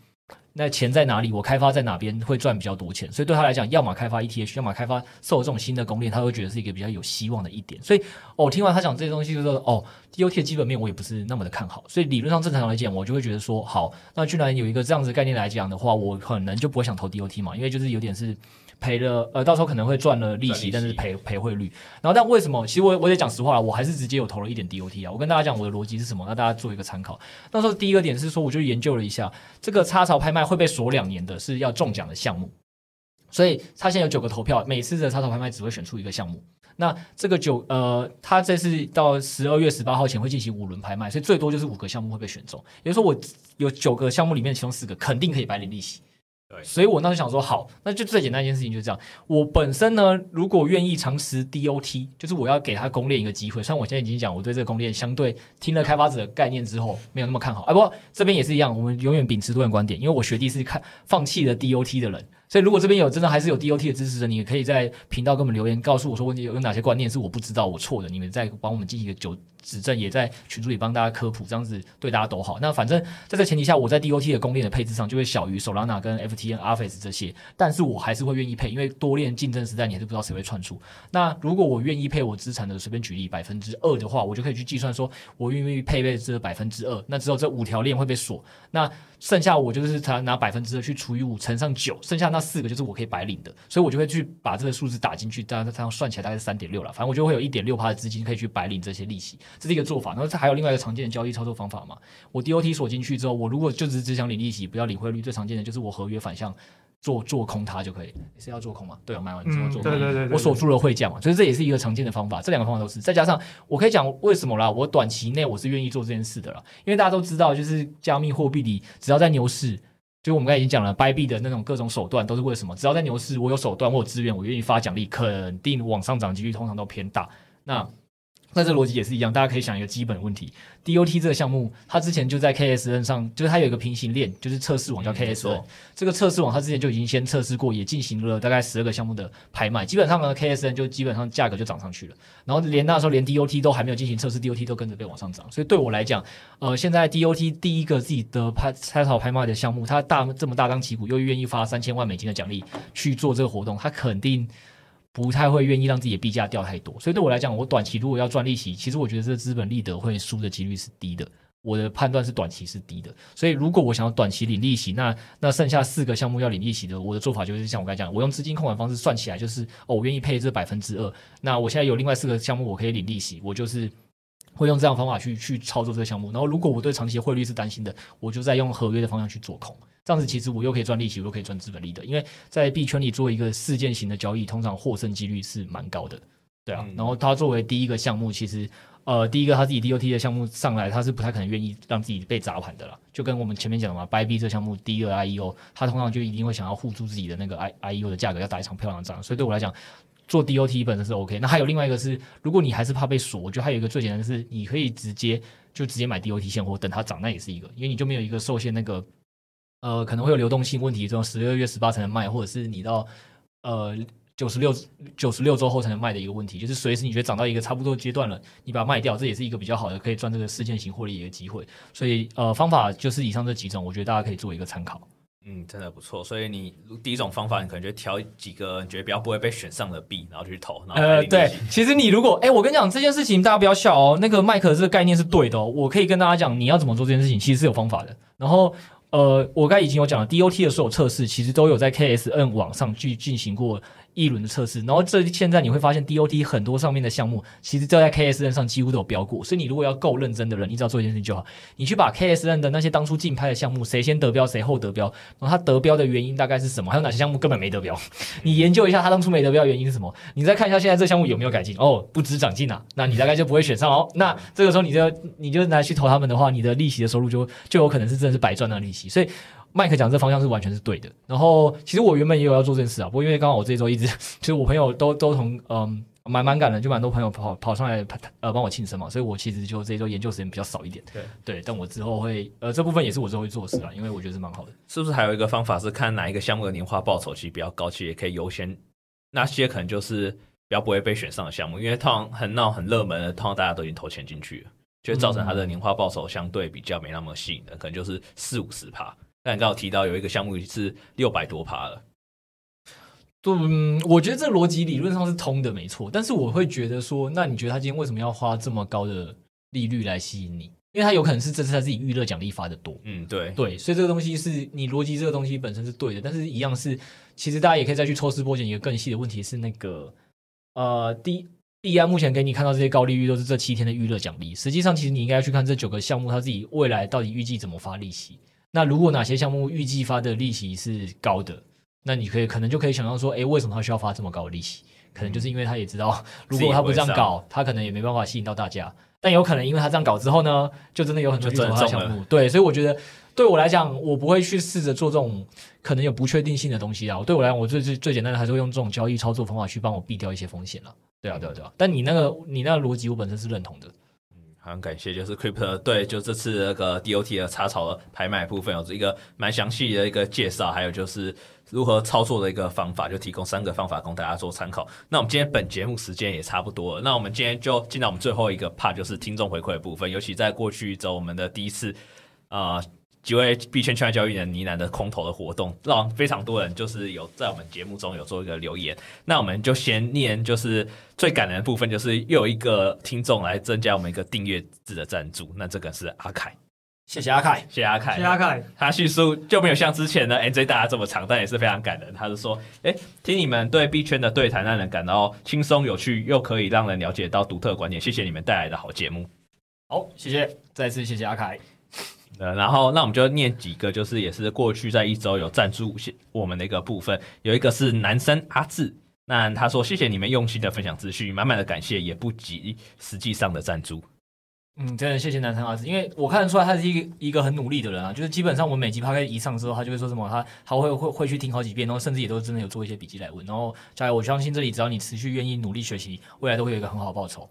那钱在哪里？我开发在哪边会赚比较多钱？所以对他来讲，要么开发 ETH，要么开发受这种新的攻链，他会觉得是一个比较有希望的一点。所以，我，听完他讲这些东西，就说哦，DOT 的基本面我也不是那么的看好。所以理论上正常来讲，我就会觉得说，好，那居然有一个这样子概念来讲的话，我可能就不会想投 DOT 嘛，因为就是有点是。赔了，呃，到时候可能会赚了利息，但是赔赔汇率。然后，但为什么？其实我我得讲实话了，我还是直接有投了一点 DOT 啊。我跟大家讲我的逻辑是什么，让大家做一个参考。那时候第一个点是说，我就研究了一下这个插槽拍卖会被锁两年的是要中奖的项目，所以他现在有九个投票，每次的插槽拍卖只会选出一个项目。那这个九呃，他这次到十二月十八号前会进行五轮拍卖，所以最多就是五个项目会被选中。也就是说，我有九个项目里面，其中四个肯定可以白领利息。对，所以我那时想说，好，那就最简单一件事情就是这样。我本身呢，如果愿意尝试 DOT，就是我要给他公链一个机会。虽然我现在已经讲，我对这个公链相对听了开发者的概念之后，没有那么看好。啊，不过这边也是一样，我们永远秉持多元观点，因为我学弟是看放弃了 DOT 的人。所以，如果这边有真的还是有 DOT 的支持者，你可以在频道给我们留言，告诉我说，有有哪些观念是我不知道、我错的，你们再帮我们进行一个纠指正，也在群组里帮大家科普，这样子对大家都好。那反正在这前提下，我在 DOT 的公链的配置上就会小于 Solana 跟 FTN、Arface 这些，但是我还是会愿意配，因为多链竞争时代，你还是不知道谁会窜出。那如果我愿意配我资产的，随便举例百分之二的话，我就可以去计算说，我愿意配备这百分之二，那只有这五条链会被锁，那剩下我就是才拿百分之二去除以五乘上九，剩下那四个就是我可以白领的，所以我就会去把这个数字打进去，大家这样算起来大概是三点六了。反正我就会有一点六趴的资金可以去白领这些利息，这是一个做法。然后这还有另外一个常见的交易操作方法嘛？我 DOT 锁进去之后，我如果就只只想领利息，不要领汇率，最常见的就是我合约反向做做空它就可以。是要做空吗？对啊，买完之后做空。对对对，对，我锁住了汇价嘛，所以这也是一个常见的方法。这两个方法都是，再加上我可以讲为什么啦？我短期内我是愿意做这件事的啦，因为大家都知道，就是加密货币里只要在牛市。就我们刚才已经讲了，掰币的那种各种手段都是为什么？只要在牛市，我有手段，我有资源，我愿意发奖励，肯定往上涨几率通常都偏大。那那这逻辑也是一样，大家可以想一个基本的问题：DOT 这个项目，它之前就在 KSN 上，就是它有一个平行链，就是测试网叫 KSN、嗯。这个测试网它之前就已经先测试过，也进行了大概十二个项目的拍卖。基本上呢，KSN 就基本上价格就涨上去了。然后连那时候连 DOT 都还没有进行测试，DOT 都跟着被往上涨。所以对我来讲，呃，现在 DOT 第一个自己的拍拆草拍卖的项目，它大这么大张旗鼓，又愿意发三千万美金的奖励去做这个活动，它肯定。不太会愿意让自己的币价掉太多，所以对我来讲，我短期如果要赚利息，其实我觉得这资本利得会输的几率是低的。我的判断是短期是低的，所以如果我想要短期领利息，那那剩下四个项目要领利息的，我的做法就是像我刚才讲，我用资金控管方式算起来，就是哦，我愿意配这百分之二。那我现在有另外四个项目我可以领利息，我就是会用这样方法去去操作这个项目。然后如果我对长期汇率是担心的，我就再用合约的方向去做空。这样子其实我又可以赚利息，我又可以赚资本利的，因为在币圈里做一个事件型的交易，通常获胜几率是蛮高的，对啊。然后它作为第一个项目，其实呃，第一个他自己 DOT 的项目上来，他是不太可能愿意让自己被砸盘的啦。就跟我们前面讲的嘛，Bybit 这项目第一个 IEO，他通常就一定会想要护住自己的那个 I IEO 的价格，要打一场漂亮的仗。所以对我来讲，做 DOT 本身是 OK。那还有另外一个是，如果你还是怕被锁，我觉得还有一个最简单的是，你可以直接就直接买 DOT 现货，等它涨，那也是一个，因为你就没有一个受限那个。呃，可能会有流动性问题，这种十二月十八才能卖，或者是你到呃九十六九十六周后才能卖的一个问题，就是随时你觉得涨到一个差不多阶段了，你把它卖掉，这也是一个比较好的可以赚这个事件型获利的一个机会。所以呃，方法就是以上这几种，我觉得大家可以做一个参考。嗯，真的不错。所以你第一种方法，你可能就挑几个你觉得比较不会被选上的币，然后就去投。呃，对，其实你如果哎，我跟你讲这件事情，大家不要笑哦。那个麦克这个概念是对的哦，我可以跟大家讲，你要怎么做这件事情，其实是有方法的。然后。呃，我刚才已经有讲了，DOT 的所有测试其实都有在 KSN 网上去进行过。一轮的测试，然后这现在你会发现 DOT 很多上面的项目，其实都在 KSN 上几乎都有标过。所以你如果要够认真的人，你只要做一件事情就好，你去把 KSN 的那些当初竞拍的项目，谁先得标，谁后得标，然后他得标的原因大概是什么？还有哪些项目根本没得标？<laughs> 你研究一下他当初没得标原因是什么？你再看一下现在这项目有没有改进？哦，不止长进啊，那你大概就不会选上哦。那这个时候你就你就拿去投他们的话，你的利息的收入就就有可能是真的是白赚的利息。所以。麦克讲这方向是完全是对的，然后其实我原本也有要做这件事啊，不过因为刚好我这一周一直，其实我朋友都都从嗯蛮蛮赶的，就蛮多朋友跑跑上来呃帮我庆生嘛，所以我其实就这一周研究时间比较少一点，对对，但我之后会呃这部分也是我之后会做的事啊，因为我觉得是蛮好的。是不是还有一个方法是看哪一个项目的年化报酬其实比较高，其实也可以优先那些可能就是比较不会被选上的项目，因为通常很闹很热门的，通常大家都已经投钱进去了，就会造成它的年化报酬相对比较没那么吸引的，可能就是四五十趴。但你刚好提到有一个项目是六百多趴了，对，嗯，我觉得这逻辑理论上是通的，没错。但是我会觉得说，那你觉得他今天为什么要花这么高的利率来吸引你？因为他有可能是这次他自己预热奖励发的多，嗯，对，对，所以这个东西是你逻辑这个东西本身是对的，但是一样是，其实大家也可以再去抽丝剥茧一个更细的问题是那个，呃，第币安目前给你看到这些高利率都是这七天的预热奖励，实际上其实你应该要去看这九个项目他自己未来到底预计怎么发利息。那如果哪些项目预计发的利息是高的，那你可以可能就可以想到说，诶，为什么他需要发这么高的利息？可能就是因为他也知道，如果他不这样搞，他可能也没办法吸引到大家。但有可能因为他这样搞之后呢，就真的有很多的项目。对，所以我觉得对我来讲，我不会去试着做这种可能有不确定性的东西啊。对我来讲，我最最最简单的还是会用这种交易操作方法去帮我避掉一些风险了。对啊，对啊，对啊。但你那个你那个逻辑，我本身是认同的。很感谢，就是 Crypto 对，就这次那个 DOT 的插槽的拍卖部分有一个蛮详细的一个介绍，还有就是如何操作的一个方法，就提供三个方法供大家做参考。那我们今天本节目时间也差不多了，那我们今天就进到我们最后一个 part，就是听众回馈的部分。尤其在过去走，我们的第一次啊。几位币圈圈外交易人呢喃的空投的活动，让非常多人就是有在我们节目中有做一个留言。那我们就先念，就是最感人的部分，就是又有一个听众来增加我们一个订阅制的赞助。那这个是阿凯，谢谢阿凯，谢谢阿凯，谢谢阿凯。他叙述就没有像之前的 NJ 大家这么长，但也是非常感人。他是说，哎，听你们对币圈的对谈，让人感到轻松有趣，又可以让人了解到独特观点。谢谢你们带来的好节目。好，谢谢，再次谢谢阿凯。呃，然后那我们就念几个，就是也是过去在一周有赞助我们的一个部分，有一个是男生阿志，那他说谢谢你们用心的分享资讯，满满的感谢，也不及实际上的赞助。嗯，真的谢谢男生阿志，因为我看得出来他是一个一个很努力的人啊，就是基本上我每集 p o 一上之后，他就会说什么，他他会会会去听好几遍，然后甚至也都真的有做一些笔记来问，然后加油，我相信这里只要你持续愿意努力学习，未来都会有一个很好的报酬。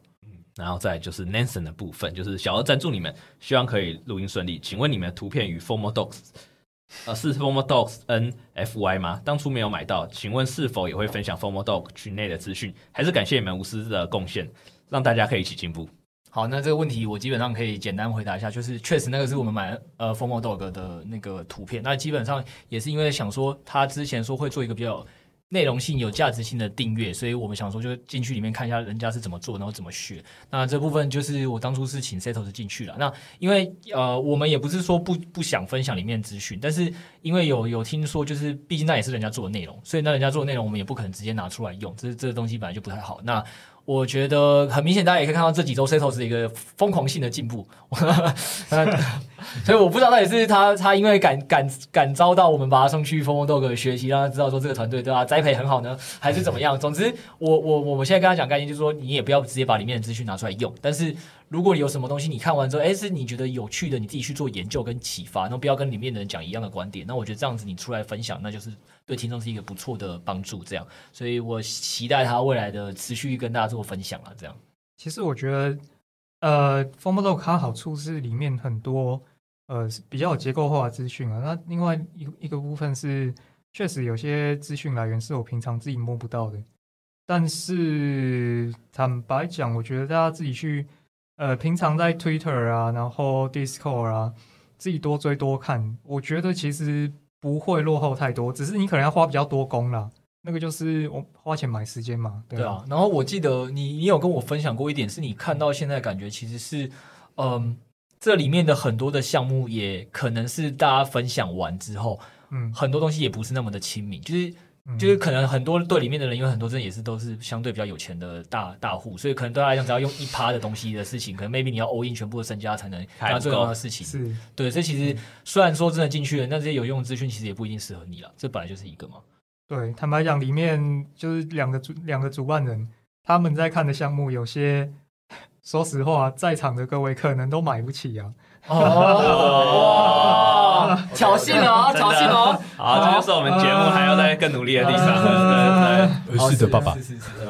然后再就是 Nansen 的部分，就是小额赞助你们，希望可以录音顺利。请问你们的图片与 Formal Dogs，呃，是 Formal Dogs N F Y 吗？当初没有买到，请问是否也会分享 Formal Docs 群内的资讯？还是感谢你们无私的贡献，让大家可以一起进步？好，那这个问题我基本上可以简单回答一下，就是确实那个是我们买呃 Formal Dog 的那个图片，那基本上也是因为想说他之前说会做一个比较。内容性有价值性的订阅，所以我们想说就进去里面看一下人家是怎么做，然后怎么学。那这部分就是我当初是请 Setos 进去了。那因为呃，我们也不是说不不想分享里面资讯，但是因为有有听说，就是毕竟那也是人家做的内容，所以那人家做的内容我们也不可能直接拿出来用，这这个东西本来就不太好。那我觉得很明显，大家也可以看到这几周 Setos 的一个疯狂性的进步。<laughs> 所以我不知道到底是他他因为感感感召到我们把他送去 FOMO 学习，让他知道说这个团队对他栽培很好呢，还是怎么样？总之，我我我我现在跟他讲概念就是说，你也不要直接把里面的资讯拿出来用。但是如果你有什么东西你看完之后，哎，是你觉得有趣的，你自己去做研究跟启发，那不要跟里面的人讲一样的观点。那我觉得这样子你出来分享，那就是对听众是一个不错的帮助。这样，所以我期待他未来的持续跟大家做分享啊。这样，其实我觉得，呃 f o r m a l o 它好处是里面很多。呃，比较有结构化的资讯啊。那另外一一个部分是，确实有些资讯来源是我平常自己摸不到的。但是坦白讲，我觉得大家自己去，呃，平常在 Twitter 啊，然后 Discord 啊，自己多追多看，我觉得其实不会落后太多。只是你可能要花比较多工啦。那个就是我花钱买时间嘛，对啊。对啊。然后我记得你你有跟我分享过一点，是你看到现在感觉其实是，嗯、呃。这里面的很多的项目也可能是大家分享完之后，嗯，很多东西也不是那么的亲民，就是就是可能很多队里面的人，因为很多真的也是都是相对比较有钱的大大户，所以可能对他来讲，只要用一趴的东西的事情，可能 <laughs> maybe 你要 all in 全部的身家才能干最重要的事情。是对，所以其实虽然说真的进去了，那这些有用的资讯其实也不一定适合你了，这本来就是一个嘛。对，坦白讲，里面就是两个主两个主办人他们在看的项目有些。<laughs> 说实话，在场的各位可能都买不起啊！哦，<laughs> <laughs> 挑衅哦，<laughs> 挑衅哦！好，这就是我们节目还要再更努力的地方。<laughs> 对对，是的，爸爸。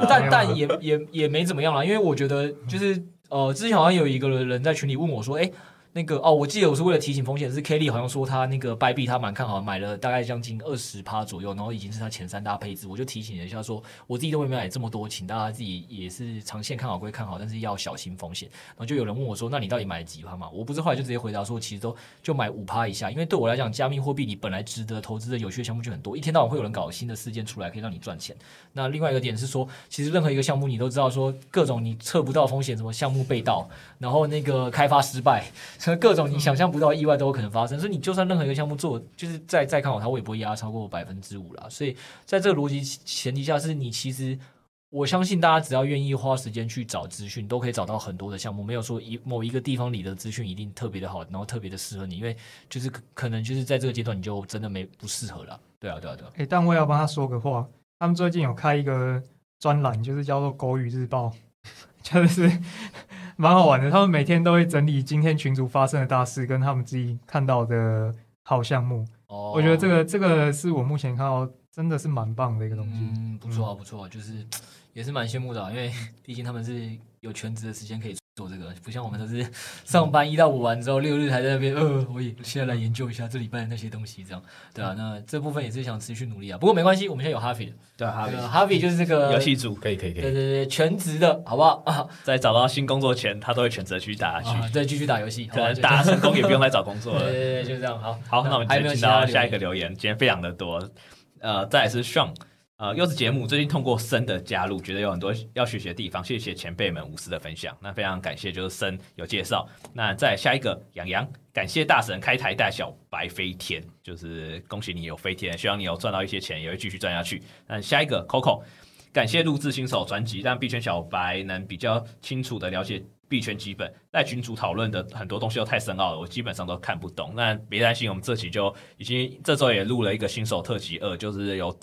但但也也也没怎么样了，因为我觉得就是呃，之前好像有一个人在群里问我说，哎。那个哦，我记得我是为了提醒风险，是 Kelly 好像说他那个 Bybit 他蛮看好，买了大概将近二十趴左右，然后已经是他前三大配置。我就提醒了一下说，我自己都没买这么多，请大家自己也是长线看好归看好，但是要小心风险。然后就有人问我说，那你到底买了几趴嘛？我不是后来就直接回答说，其实都就买五趴以下，因为对我来讲，加密货币里本来值得投资的有趣的项目就很多，一天到晚会有人搞新的事件出来，可以让你赚钱。那另外一个点是说，其实任何一个项目你都知道说，各种你测不到风险，什么项目被盗，然后那个开发失败，各种你想。想象不到意外都有可能发生，所以你就算任何一个项目做，就是再再看好它，我也不会压超过百分之五啦。所以在这个逻辑前提下，是你其实我相信大家只要愿意花时间去找资讯，都可以找到很多的项目。没有说一某一个地方里的资讯一定特别的好，然后特别的适合你，因为就是可能就是在这个阶段你就真的没不适合了。对啊，对啊，对啊。哎、欸，但我要帮他说个话，他们最近有开一个专栏，就是叫做“狗语日报”，就是。<laughs> 蛮好玩的。他们每天都会整理今天群组发生的大事，跟他们自己看到的好项目。哦，我觉得这个这个是我目前看到真的是蛮棒的一个东西。嗯，不错啊，不错，啊就是 <tsk> 也是蛮羡慕的啊，因为 <laughs> 毕竟他们是有全职的时间可以做这个，不像我们都是 <laughs> 上班一到五完之后，六日还在那边，呃，我也现在来研究一下这礼拜的那些东西，这样，对啊，那这部分也是想持续努力啊。不过没关系，我们现在有 Harvey 对，Harvey，Harvey、啊、就是这个游戏组，可以，可以，可以，对对对，全职的好不好？啊，<laughs> 在找到新工作前，他都会选择去打下去，啊、对，继续打游戏，可能打成功也不用再找工作了。<laughs> 对对对，就这样。好，好，那我们今天进到下一个留言，今天非常的多，呃，再来是 Sean。呃，优质节目最近通过森的加入，觉得有很多要学习的地方，谢谢前辈们无私的分享。那非常感谢，就是森有介绍。那再下一个，洋洋，感谢大神开台带小白飞天，就是恭喜你有飞天，希望你有赚到一些钱，也会继续赚下去。那下一个，Coco，感谢录制新手专辑，让币圈小白能比较清楚的了解。币圈基本在群主讨论的很多东西都太深奥了，我基本上都看不懂。那别担心，我们这期就已经这周也录了一个新手特辑二，就是有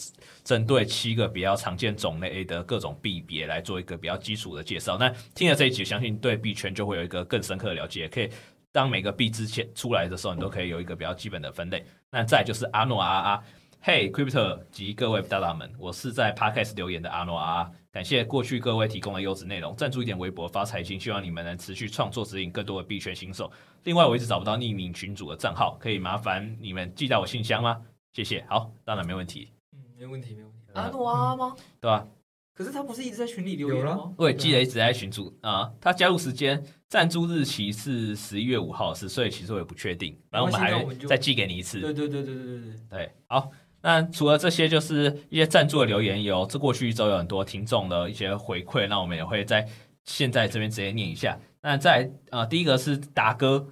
针对七个比较常见种类的各种币别来做一个比较基础的介绍。那听了这一集，相信对币圈就会有一个更深刻的了解。可以当每个币之前出来的时候，你都可以有一个比较基本的分类。那再就是阿诺阿啊。嘿、，Crypto 及各位大大们，我是在 Podcast 留言的阿诺阿，感谢过去各位提供的优质内容，赞助一点微博发财经，希望你们能持续创作，指引更多的币圈新手。另外，我一直找不到匿名群主的账号，可以麻烦你们寄到我信箱吗？谢谢。好，当然没问题。嗯，没问题，没问题。阿诺啊吗？对吧？可是他不是一直在群里留言吗？我也记得一直在群主啊。他加入时间、赞助日期是十一月五号，是，所以其实我也不确定。反正我们还再寄给你一次。对对对对对对对。对，好。那除了这些，就是一些赞助的留言有，这过去一周有很多听众的一些回馈，那我们也会在现在这边直接念一下。那在呃，第一个是达哥，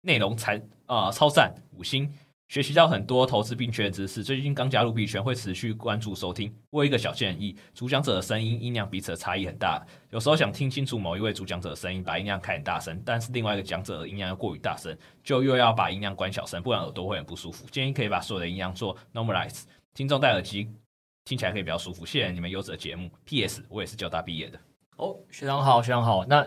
内容才啊、呃、超赞，五星。学习到很多投资币圈的知识，最近刚加入币圈，会持续关注收听。我有一个小建议：主讲者的声音音量彼此的差异很大，有时候想听清楚某一位主讲者的声音，把音量开很大声，但是另外一个讲者的音量又过于大声，就又要把音量关小声，不然耳朵会很不舒服。建议可以把所有的音量做 normalize，听众戴耳机听起来可以比较舒服。谢谢你们优质的节目。P.S. 我也是交大毕业的。哦，学长好，学长好。那。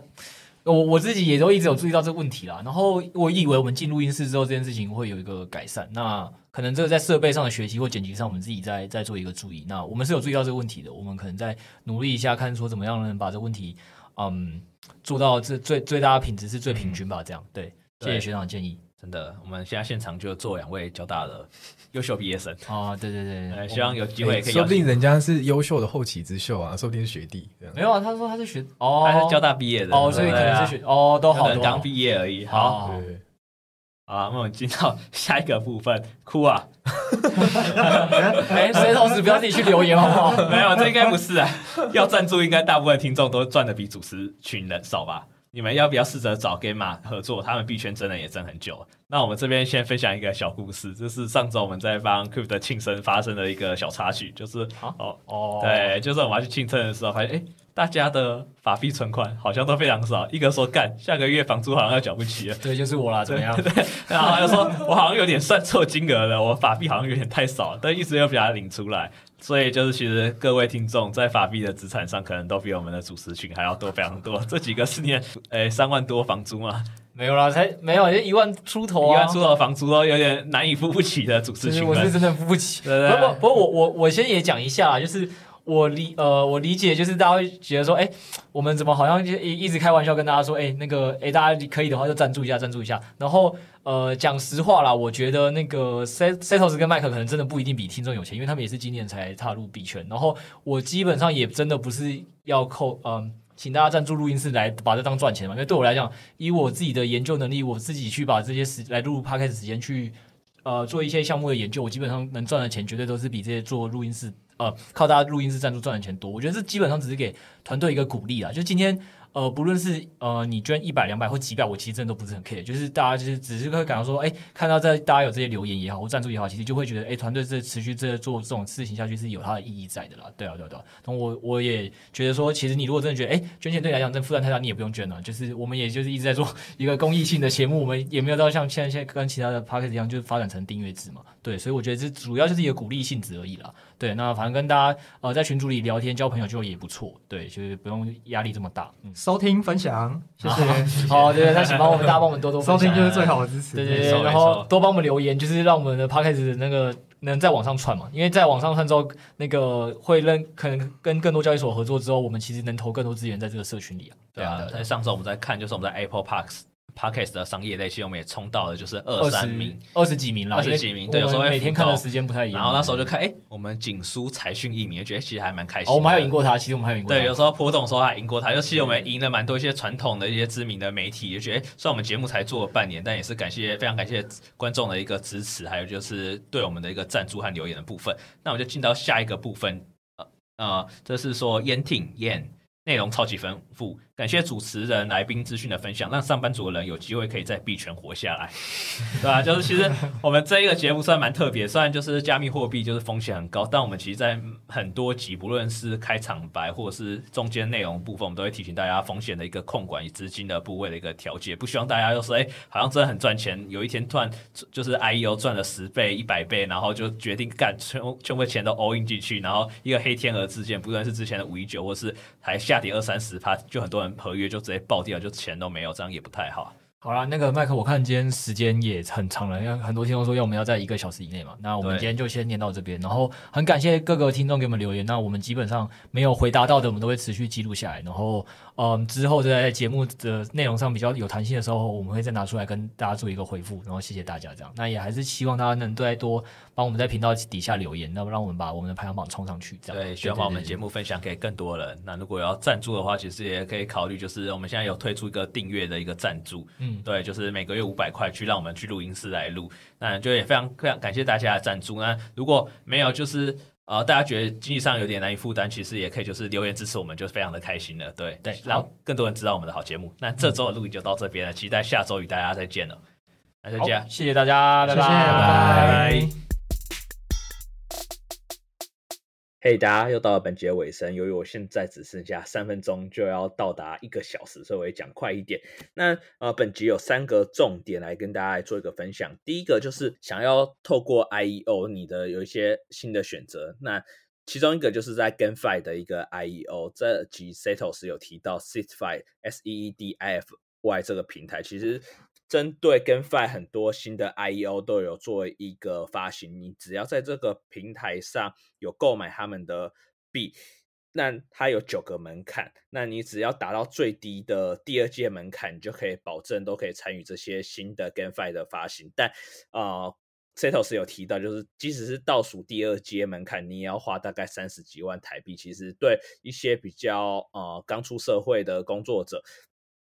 我我自己也都一直有注意到这个问题啦，然后我以为我们进录音室之后这件事情会有一个改善，那可能这个在设备上的学习或剪辑上，我们自己在在做一个注意。那我们是有注意到这个问题的，我们可能再努力一下，看说怎么样能把这个问题，嗯，做到这最最大的品质是最平均吧，这样对。谢谢学长的建议。真的，我们现在现场就坐两位交大的 <laughs> 优秀毕业生哦，对对对，对，希望有机会可以、欸。说不定人家是优秀的后起之秀啊，说不定是学弟。没有啊，他说他是学哦，他是交大毕业的哦，所以可能是学哦，都好，可能刚毕业而已。好，对对对好，那我们进到下一个部分，哭啊！<laughs> 哎，谁同时不要自己去留言好不好？<laughs> 没有，这应该不是啊。要赞助，应该大部分听众都赚的比主持群人少吧？你们要不要试着找 Gamma 合作？他们币圈真的也争很久。那我们这边先分享一个小故事，就是上周我们在帮 Crypto 的庆生发生的一个小插曲，就是哦哦，对，就是我们要去庆生的时候，发现哎，大家的法币存款好像都非常少。一个说干，下个月房租好像要缴不起了。<laughs> 对，就是我啦，怎么样？<laughs> 对，然后又说我好像有点算错金额了，我法币好像有点太少，但一直又把它领出来。所以就是，其实各位听众在法币的资产上，可能都比我们的主持群还要多非常多。这几个是年，<laughs> 诶，三万多房租吗？没有啦，才没有，就一万出头啊，一万出头的房租都有点难以付不起的主持群。我是真的付不起。对对对，不不，不过我我我先也讲一下，就是。我理呃，我理解就是大家会觉得说，哎，我们怎么好像就一一直开玩笑跟大家说，哎，那个，哎，大家可以的话就赞助一下，赞助一下。然后，呃，讲实话啦，我觉得那个 Setos 跟麦克可能真的不一定比听众有钱，因为他们也是今年才踏入币圈。然后，我基本上也真的不是要扣，嗯、呃，请大家赞助录音室来把这当赚钱嘛。因为对我来讲，以我自己的研究能力，我自己去把这些时来录 Podcast 时间去，呃，做一些项目的研究，我基本上能赚的钱绝对都是比这些做录音室。呃，靠大家录音室赞助赚的钱多，我觉得这基本上只是给团队一个鼓励啦。就今天。呃，不论是呃你捐一百两百或几百，我其实真的都不是很 care，就是大家就是只是会感到说，哎，看到这大家有这些留言也好，或赞助也好，其实就会觉得，哎，团队这持续这做这种事情下去是有它的意义在的啦。对啊，对啊，对啊。那我我也觉得说，其实你如果真的觉得，哎，捐钱对你来讲真负担太大，你也不用捐了。就是我们也就是一直在做一个公益性的节目，我们也没有到像现在现在跟其他的 podcast 一样，就是发展成订阅制嘛。对，所以我觉得这主要就是一个鼓励性质而已啦。对，那反正跟大家呃在群组里聊天交朋友就也不错。对，就是不用压力这么大。嗯。收听分享，谢谢。<laughs> 好，对，那请帮我们大家帮我们多多收听，就是最好的支持。对对对，然后多帮我们留言，就是让我们的 podcast 那个能在网上串嘛，因为在网上串之后，那个会认可能跟更多交易所合作之后，我们其实能投更多资源在这个社群里啊。对啊，在上周我们在看，就是我们在 Apple Parks。Podcast 的商业类，其实我们也冲到了，就是二三名，二十几名了，二十几名。对，有时候每天看的时间不太一样。然后那时候就看，哎，我们仅输财讯一名，觉得其实还蛮开心。我们还有赢过他，其实我们还有赢过他。对，有时候波动的时候还赢过他，尤其我们赢了蛮多一些传统的一些知名的媒体，就觉得，虽然我们节目才做了半年，但也是感谢非常感谢观众的一个支持，还有就是对我们的一个赞助和留言的部分。那我们就进到下一个部分，呃呃，这是说烟挺烟。内容超级丰富，感谢主持人、来宾资讯的分享，让上班族的人有机会可以在币圈活下来，对吧？就是其实我们这一个节目算蛮特别，虽然就是加密货币就是风险很高，但我们其实，在很多集，不论是开场白或者是中间内容部分，我们都会提醒大家风险的一个控管与资金的部位的一个调节，不希望大家就说，哎，好像真的很赚钱，有一天突然就是 IEO 赚了十倍、一百倍，然后就决定干全全部钱都 all in 进去，然后一个黑天鹅事件，不论是之前的五一九，或是还。下跌二三十趴，就很多人合约就直接爆掉，就钱都没有，这样也不太好。好啦，那个麦克，我看今天时间也很长了，因为很多听众说要我们要在一个小时以内嘛。那我们今天就先念到这边，然后很感谢各个听众给我们留言。那我们基本上没有回答到的，我们都会持续记录下来，然后。嗯，之后在节目的内容上比较有弹性的时候，我们会再拿出来跟大家做一个回复，然后谢谢大家这样。那也还是希望大家能再多帮我们在频道底下留言，那么让我们把我们的排行榜冲上去。这样对，希望把我们节目分享给更多人。那如果要赞助的话，其实也可以考虑，就是我们现在有推出一个订阅的一个赞助，嗯，对，就是每个月五百块去让我们去录音室来录。那就也非常非常感谢大家的赞助。那如果没有，就是。呃，大家觉得经济上有点难以负担，其实也可以就是留言支持我们，就非常的开心了。对对，让更多人知道我们的好节目。那这周的录影就到这边了，期待下周与大家再见了。那再见，谢谢大家，拜拜。拜拜。嘿大家又到了本节尾声。由于我现在只剩下三分钟就要到达一个小时，所以我也讲快一点。那呃，本集有三个重点来跟大家做一个分享。第一个就是想要透过 IEO，你的有一些新的选择。那其中一个就是在 GameFi 的一个 IEO，这集 Setos 有提到 Seedify S E E D I F Y 这个平台，其实。针对 GameFi 很多新的 IEO 都有做一个发行，你只要在这个平台上有购买他们的币，那它有九个门槛，那你只要达到最低的第二阶门槛，你就可以保证都可以参与这些新的 GameFi 的发行。但呃，Setos 有提到，就是即使是倒数第二阶门槛，你也要花大概三十几万台币。其实对一些比较呃刚出社会的工作者。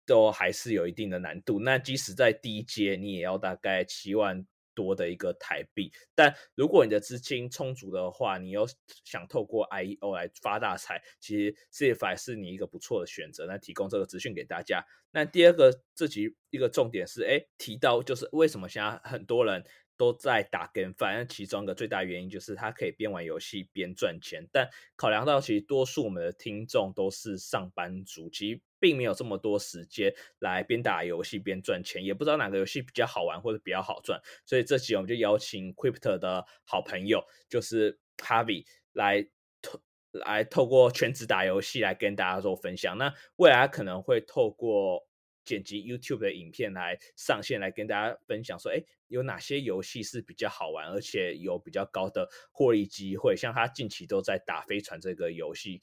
都还是有一定的难度。那即使在低阶，你也要大概七万多的一个台币。但如果你的资金充足的话，你又想透过 IEO 来发大财，其实 C F I 是你一个不错的选择。那提供这个资讯给大家。那第二个，这集一个重点是，哎，提到就是为什么现在很多人都在打 GameFi，其中一个最大原因就是他可以边玩游戏边赚钱。但考量到其实多数我们的听众都是上班族，其实。并没有这么多时间来边打游戏边赚钱，也不知道哪个游戏比较好玩或者比较好赚，所以这期我们就邀请 Crypto 的好朋友，就是 Harvie 来透来透过全职打游戏来跟大家做分享。那未来可能会透过剪辑 YouTube 的影片来上线，来跟大家分享说，哎，有哪些游戏是比较好玩，而且有比较高的获利机会。像他近期都在打飞船这个游戏。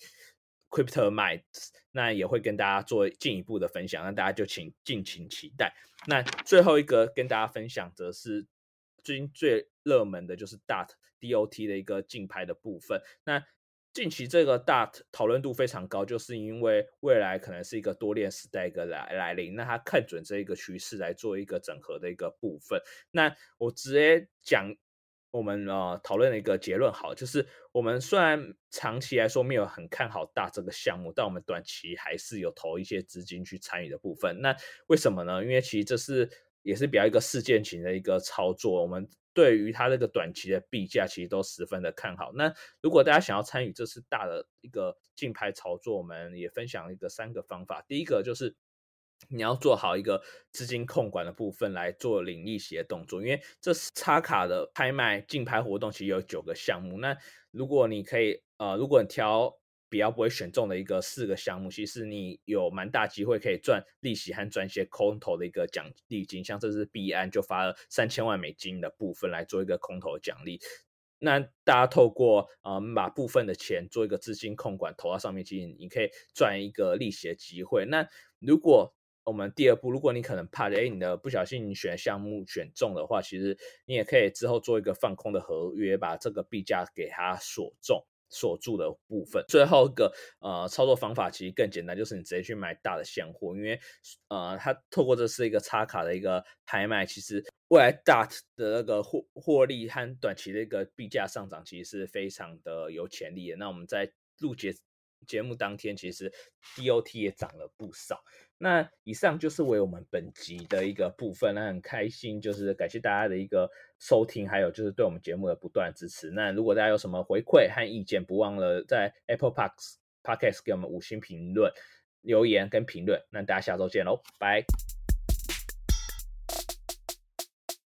Cryptomites，那也会跟大家做进一步的分享，那大家就请敬请期待。那最后一个跟大家分享，则是最近最热门的就是 DOT DOT 的一个竞拍的部分。那近期这个 DOT 讨论度非常高，就是因为未来可能是一个多链时代一个来来临，那他看准这一个趋势来做一个整合的一个部分。那我直接讲。我们呃讨论了一个结论，好，就是我们虽然长期来说没有很看好大这个项目，但我们短期还是有投一些资金去参与的部分。那为什么呢？因为其实这是也是比较一个事件型的一个操作，我们对于它这个短期的币价其实都十分的看好。那如果大家想要参与这次大的一个竞拍操作，我们也分享一个三个方法。第一个就是。你要做好一个资金控管的部分来做领利息的动作，因为这插卡的拍卖竞拍活动，其实有九个项目。那如果你可以，呃，如果你挑比较不会选中的一个四个项目，其实你有蛮大机会可以赚利息和赚一些空投的一个奖励金，像这次币安就发了三千万美金的部分来做一个空投奖励。那大家透过呃把部分的钱做一个资金控管投到上面，其实你可以赚一个利息的机会。那如果我们第二步，如果你可能怕诶，你的不小心选项目选中的话，其实你也可以之后做一个放空的合约，把这个币价给它锁中。锁住的部分，最后一个呃操作方法其实更简单，就是你直接去买大的现货，因为呃它透过这是一个插卡的一个拍卖，其实未来大的那个获获利和短期的一个币价上涨，其实是非常的有潜力的。那我们在录节节目当天，其实 DOT 也涨了不少。那以上就是为我们本集的一个部分，那很开心，就是感谢大家的一个收听，还有就是对我们节目的不断支持。那如果大家有什么回馈和意见，不忘了在 Apple Podcast Podcast 给我们五星评论、留言跟评论。那大家下周见喽，拜。